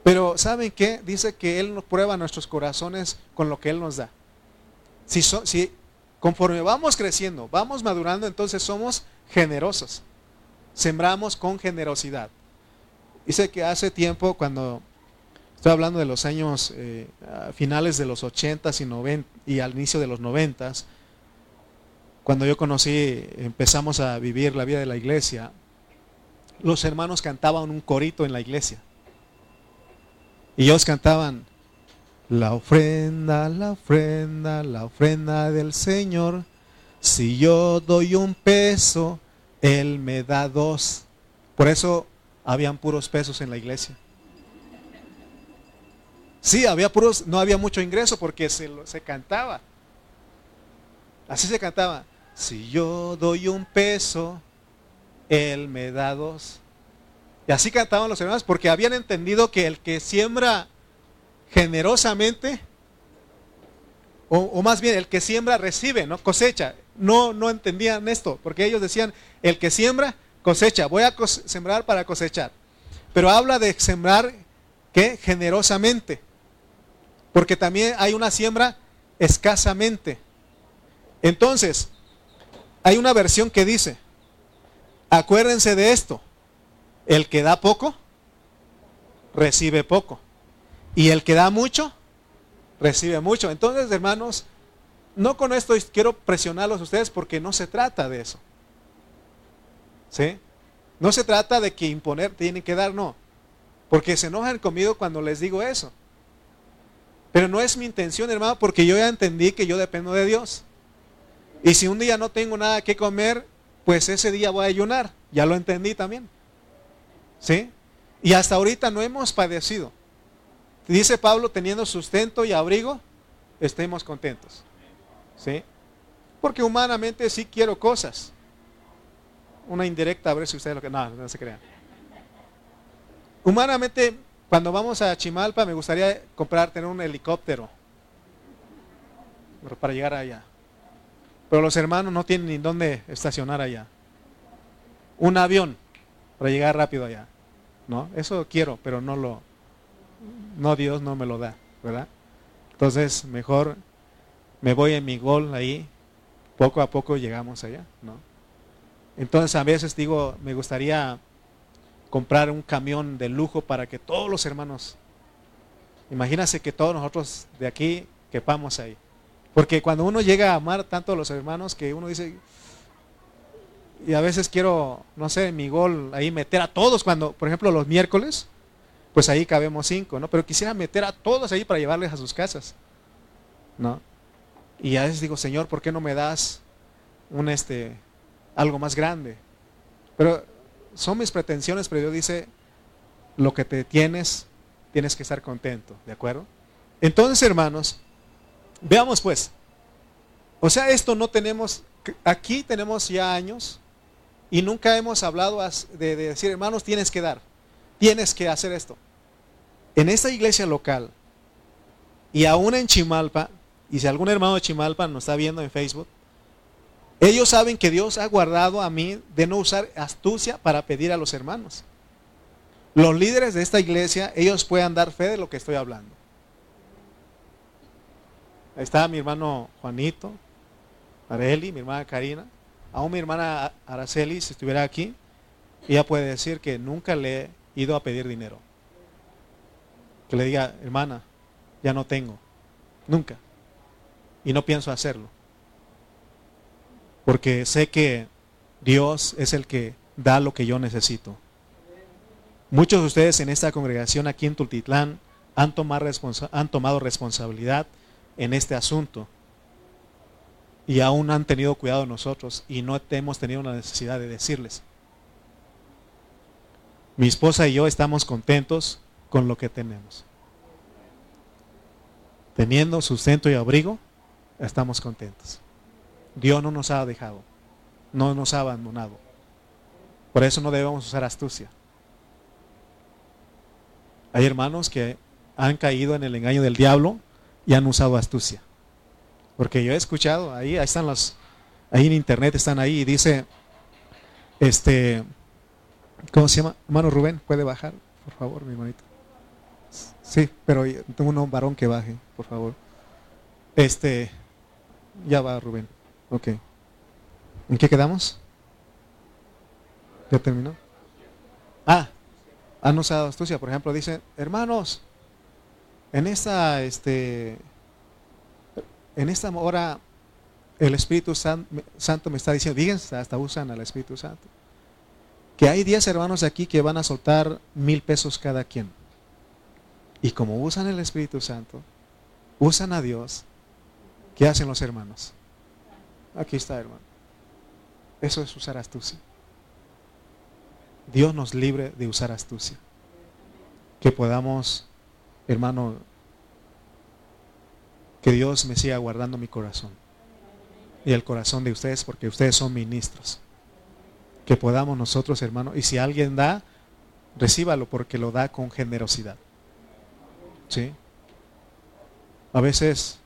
Pero ¿saben qué? Dice que Él nos prueba nuestros corazones con lo que Él nos da. Si, conforme vamos creciendo, vamos madurando, entonces somos generosos sembramos con generosidad. Dice que hace tiempo, cuando estoy hablando de los años eh, finales de los 80 y, 90, y al inicio de los 90, cuando yo conocí, empezamos a vivir la vida de la iglesia, los hermanos cantaban un corito en la iglesia. Y ellos cantaban, la ofrenda, la ofrenda, la ofrenda del Señor. Si yo doy un peso, él me da dos. Por eso habían puros pesos en la iglesia. Sí, había puros, no había mucho ingreso porque se, se cantaba. Así se cantaba. Si yo doy un peso, Él me da dos. Y así cantaban los hermanos porque habían entendido que el que siembra generosamente, o, más bien el que siembra recibe, ¿no? Cosecha no, no entendían esto, porque ellos decían, el que siembra, cosecha, voy a sembrar para cosechar. Pero habla de sembrar, ¿qué? Generosamente, porque también hay una siembra escasamente. Entonces, hay una versión que dice, acuérdense de esto, el que da poco, recibe poco. Y el que da mucho, recibe mucho. Entonces, hermanos, no con esto quiero presionarlos a ustedes porque no se trata de eso. ¿Sí? No se trata de que imponer, tienen que dar, no. Porque se enojan conmigo cuando les digo eso. Pero no es mi intención, hermano, porque yo ya entendí que yo dependo de Dios. Y si un día no tengo nada que comer, pues ese día voy a ayunar. Ya lo entendí también. ¿Sí? Y hasta ahorita no hemos padecido. Dice Pablo, teniendo sustento y abrigo, estemos contentos. ¿Sí? Porque humanamente sí quiero cosas. Una indirecta, a ver si ustedes lo que... No, no se crean. Humanamente, cuando vamos a Chimalpa, me gustaría comprar, tener un helicóptero para llegar allá. Pero los hermanos no tienen ni dónde estacionar allá. Un avión para llegar rápido allá. ¿No? Eso quiero, pero no lo, no Dios no me lo da, ¿verdad? Entonces, mejor me voy en mi gol ahí, poco a poco llegamos allá, ¿no? Entonces a veces digo, me gustaría comprar un camión de lujo para que todos los hermanos, imagínense que todos nosotros de aquí quepamos ahí. Porque cuando uno llega a amar tanto a los hermanos que uno dice, y a veces quiero, no sé, mi gol ahí meter a todos, cuando, por ejemplo, los miércoles, pues ahí cabemos cinco, ¿no? Pero quisiera meter a todos ahí para llevarles a sus casas, ¿no? Y a veces digo, Señor, ¿por qué no me das un este algo más grande? Pero son mis pretensiones, pero Dios dice, lo que te tienes, tienes que estar contento, ¿de acuerdo? Entonces, hermanos, veamos pues. O sea, esto no tenemos, aquí tenemos ya años y nunca hemos hablado de, de decir, hermanos, tienes que dar, tienes que hacer esto. En esta iglesia local y aún en Chimalpa, y si algún hermano de Chimalpa nos está viendo en Facebook, ellos saben que Dios ha guardado a mí de no usar astucia para pedir a los hermanos. Los líderes de esta iglesia, ellos pueden dar fe de lo que estoy hablando. Ahí está mi hermano Juanito, Areli, mi hermana Karina. Aún mi hermana Araceli, si estuviera aquí, ella puede decir que nunca le he ido a pedir dinero. Que le diga, hermana, ya no tengo. Nunca y no pienso hacerlo. Porque sé que Dios es el que da lo que yo necesito. Muchos de ustedes en esta congregación aquí en Tultitlán han tomado, han tomado responsabilidad en este asunto. Y aún han tenido cuidado de nosotros y no hemos tenido la necesidad de decirles. Mi esposa y yo estamos contentos con lo que tenemos. Teniendo sustento y abrigo, estamos contentos. Dios no nos ha dejado, no nos ha abandonado. Por eso no debemos usar astucia. Hay hermanos que han caído en el engaño del diablo y han usado astucia. Porque yo he escuchado, ahí, ahí están los, ahí en internet están ahí y dice, este, ¿cómo se llama? Hermano Rubén, ¿puede bajar, por favor, mi hermanito? Sí, pero tengo un varón que baje, por favor. Este, ya va Rubén. Ok. ¿En qué quedamos? ¿Ya terminó? Ah, han usado astucia. Por ejemplo, dice, hermanos, en esta, este, en esta hora el Espíritu Santo me está diciendo, fíjense, hasta usan al Espíritu Santo, que hay 10 hermanos aquí que van a soltar mil pesos cada quien. Y como usan el Espíritu Santo, usan a Dios, ¿qué hacen los hermanos? Aquí está, hermano. Eso es usar astucia. Dios nos libre de usar astucia. Que podamos, hermano, que Dios me siga guardando mi corazón y el corazón de ustedes, porque ustedes son ministros. Que podamos nosotros, hermano, y si alguien da, recíbalo porque lo da con generosidad. ¿Sí? A veces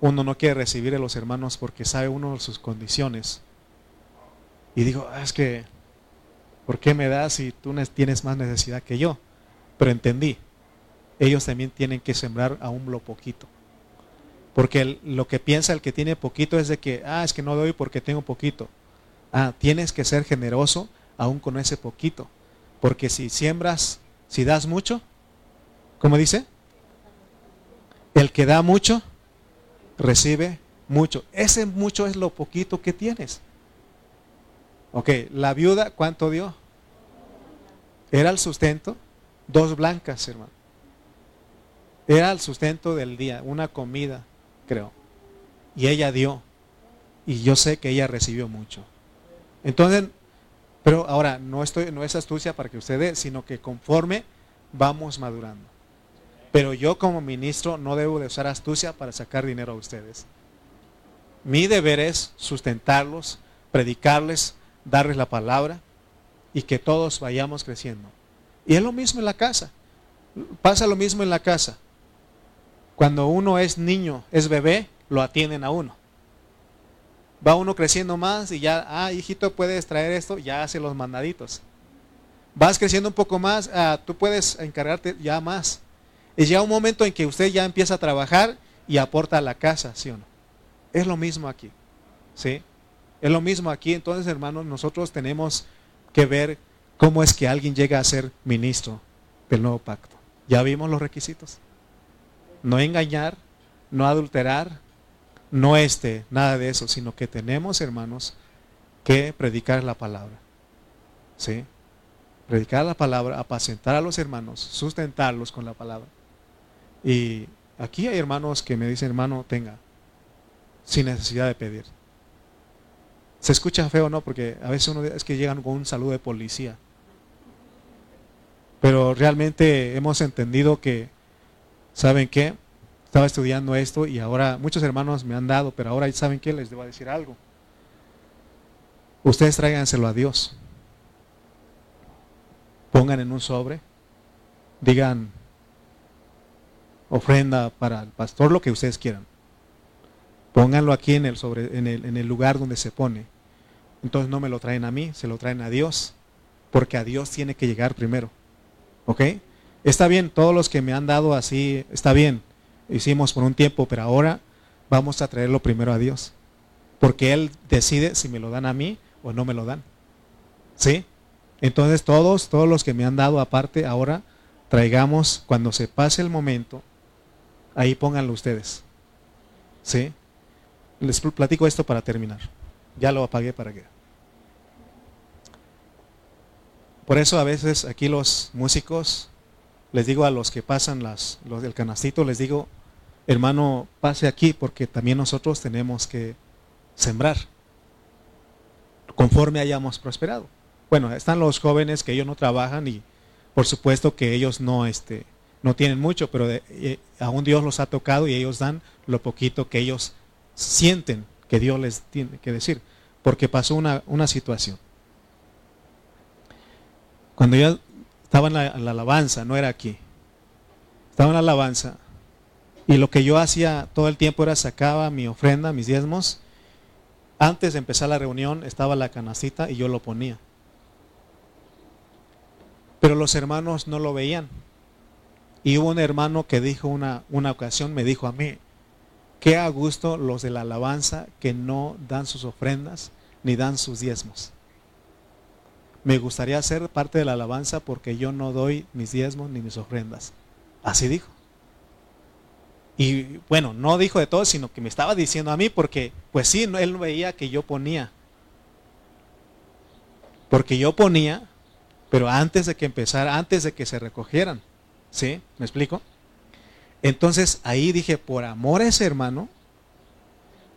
uno no quiere recibir a los hermanos porque sabe uno sus condiciones. Y digo, ah, es que ¿Por qué me das si tú tienes más necesidad que yo? Pero entendí, ellos también tienen que sembrar aún lo poquito. Porque lo que piensa el que tiene poquito es de que, ah, es que no doy porque tengo poquito. Ah, tienes que ser generoso aún con ese poquito. Porque si siembras, si das mucho, ¿cómo dice? El que da mucho, recibe mucho. Ese mucho es lo poquito que tienes. Ok, la viuda, ¿cuánto dio? Era el sustento, dos blancas, hermano. Era el sustento del día, una comida, creo. Y ella dio. Y yo sé que ella recibió mucho. Entonces, pero ahora, no, estoy, no es astucia para que usted dé, sino que conforme vamos madurando. Pero yo como ministro no debo de usar astucia para sacar dinero a ustedes. Mi deber es sustentarlos, predicarles, darles la palabra y que todos vayamos creciendo. Y es lo mismo en la casa. Pasa lo mismo en la casa. Cuando uno es niño, es bebé, lo atienden a uno. Va uno creciendo más y ya, ah, hijito, puedes traer esto, ya hace los mandaditos. Vas creciendo un poco más, ah, tú puedes encargarte ya más. Es ya un momento en que usted ya empieza a trabajar y aporta a la casa, ¿sí o no? Es lo mismo aquí. ¿Sí? Es lo mismo aquí, entonces hermanos, nosotros tenemos que ver cómo es que alguien llega a ser ministro del nuevo pacto. Ya vimos los requisitos. No engañar, no adulterar, no este, nada de eso, sino que tenemos, hermanos, que predicar la palabra. ¿Sí? Predicar la palabra, apacentar a los hermanos, sustentarlos con la palabra. Y aquí hay hermanos que me dicen, hermano, tenga, sin necesidad de pedir. Se escucha feo, ¿no? Porque a veces uno es que llegan con un saludo de policía. Pero realmente hemos entendido que, ¿saben qué? Estaba estudiando esto y ahora muchos hermanos me han dado, pero ahora ¿saben qué? Les debo decir algo. Ustedes tráiganselo a Dios. Pongan en un sobre. Digan ofrenda para el pastor, lo que ustedes quieran. Pónganlo aquí en el, sobre, en el, en el lugar donde se pone. Entonces no me lo traen a mí, se lo traen a Dios, porque a Dios tiene que llegar primero. ¿Ok? Está bien, todos los que me han dado así, está bien, hicimos por un tiempo, pero ahora vamos a traerlo primero a Dios, porque Él decide si me lo dan a mí o no me lo dan. ¿Sí? Entonces todos, todos los que me han dado aparte, ahora traigamos, cuando se pase el momento, ahí pónganlo ustedes. ¿Sí? Les platico esto para terminar. Ya lo apagué para que. Por eso a veces aquí los músicos, les digo a los que pasan las, los del canastito, les digo, hermano, pase aquí porque también nosotros tenemos que sembrar, conforme hayamos prosperado. Bueno, están los jóvenes que ellos no trabajan y por supuesto que ellos no, este, no tienen mucho, pero eh, aún Dios los ha tocado y ellos dan lo poquito que ellos sienten que Dios les tiene que decir, porque pasó una, una situación. Cuando yo estaba en la, alabanza, no era aquí, estaba en la alabanza y lo que yo hacía todo el tiempo era sacaba mi ofrenda, mis diezmos. Antes de empezar la reunión estaba la canacita y yo lo ponía. Pero los hermanos no lo veían. Y hubo un hermano que dijo una, una ocasión, me dijo a mí, qué a gusto los de la alabanza que no dan sus ofrendas ni dan sus diezmos me gustaría ser parte de la alabanza porque yo no doy mis diezmos ni mis ofrendas. Así dijo. Y bueno, no dijo de todo, sino que me estaba diciendo a mí porque, pues sí, él veía que yo ponía. Porque yo ponía, pero antes de que empezara, antes de que se recogieran. ¿Sí? ¿Me explico? Entonces ahí dije, por amor a ese hermano,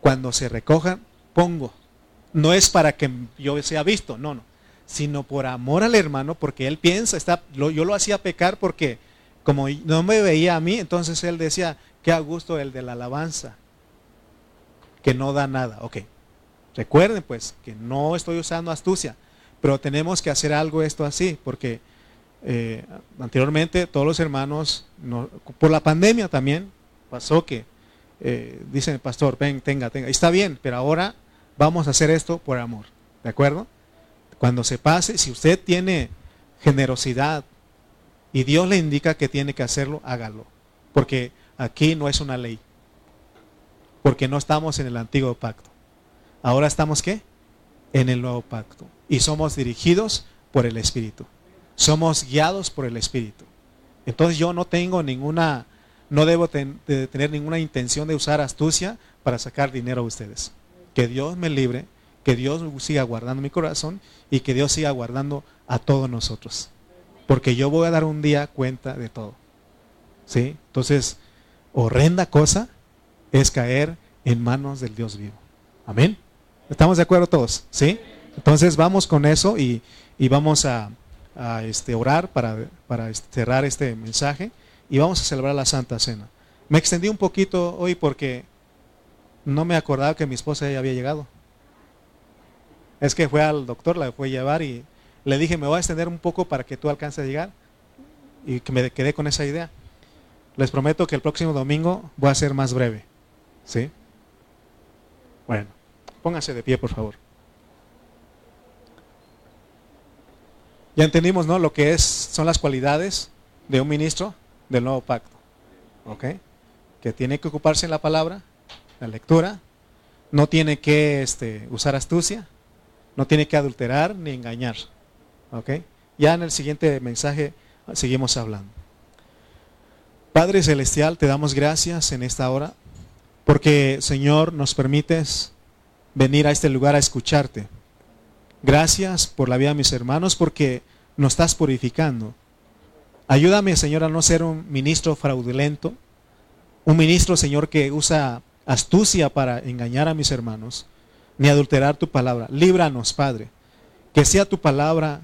cuando se recojan, pongo. No es para que yo sea visto, no, no sino por amor al hermano, porque él piensa, está, yo lo hacía pecar porque como no me veía a mí, entonces él decía, qué a gusto el de la alabanza, que no da nada. Ok, recuerden pues que no estoy usando astucia, pero tenemos que hacer algo esto así, porque eh, anteriormente todos los hermanos, por la pandemia también pasó que, eh, dicen, pastor, ven, tenga, tenga, está bien, pero ahora vamos a hacer esto por amor, ¿de acuerdo? Cuando se pase, si usted tiene generosidad y Dios le indica que tiene que hacerlo, hágalo. Porque aquí no es una ley. Porque no estamos en el antiguo pacto. Ahora estamos qué? En el nuevo pacto. Y somos dirigidos por el Espíritu. Somos guiados por el Espíritu. Entonces yo no tengo ninguna, no debo tener ninguna intención de usar astucia para sacar dinero a ustedes. Que Dios me libre que Dios siga guardando mi corazón y que Dios siga guardando a todos nosotros. Porque yo voy a dar un día cuenta de todo. ¿Sí? Entonces, horrenda cosa es caer en manos del Dios vivo. Amén. ¿Estamos de acuerdo todos? ¿Sí? Entonces vamos con eso y, vamos a, este, orar para, para cerrar este mensaje y vamos a celebrar la Santa Cena. Me extendí un poquito hoy porque no me acordaba que mi esposa ya había llegado. Es que fue al doctor, la fue llevar y le dije, me voy a extender un poco para que tú alcances a llegar. Y que me quedé con esa idea. Les prometo que el próximo domingo voy a ser más breve. ¿Sí? Bueno, pónganse de pie, por favor. Ya entendimos, ¿no? Lo que es, son las cualidades de un ministro del nuevo pacto. ¿Ok? Que tiene que ocuparse en la palabra, la lectura, no tiene que este, usar astucia, no tiene que adulterar ni engañar. ¿Ok? Ya en el siguiente mensaje seguimos hablando. Padre Celestial, te damos gracias en esta hora porque, Señor, nos permites venir a este lugar a escucharte. Gracias por la vida de mis hermanos porque nos estás purificando. Ayúdame, Señor, a no ser un ministro fraudulento, un ministro, Señor, que usa astucia para engañar a mis hermanos, ni adulterar tu palabra. Líbranos, Padre. Que sea tu palabra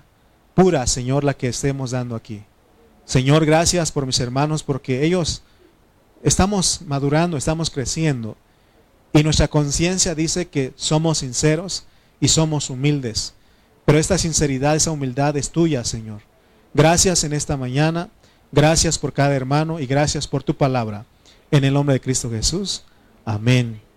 pura, Señor, la que estemos dando aquí. Señor, gracias por mis hermanos, porque ellos estamos madurando, estamos creciendo. Y nuestra conciencia dice que somos sinceros y somos humildes. Pero esta sinceridad, esa humildad es tuya, Señor. Gracias en esta mañana. Gracias por cada hermano y gracias por tu palabra. En el nombre de Cristo Jesús. Amén.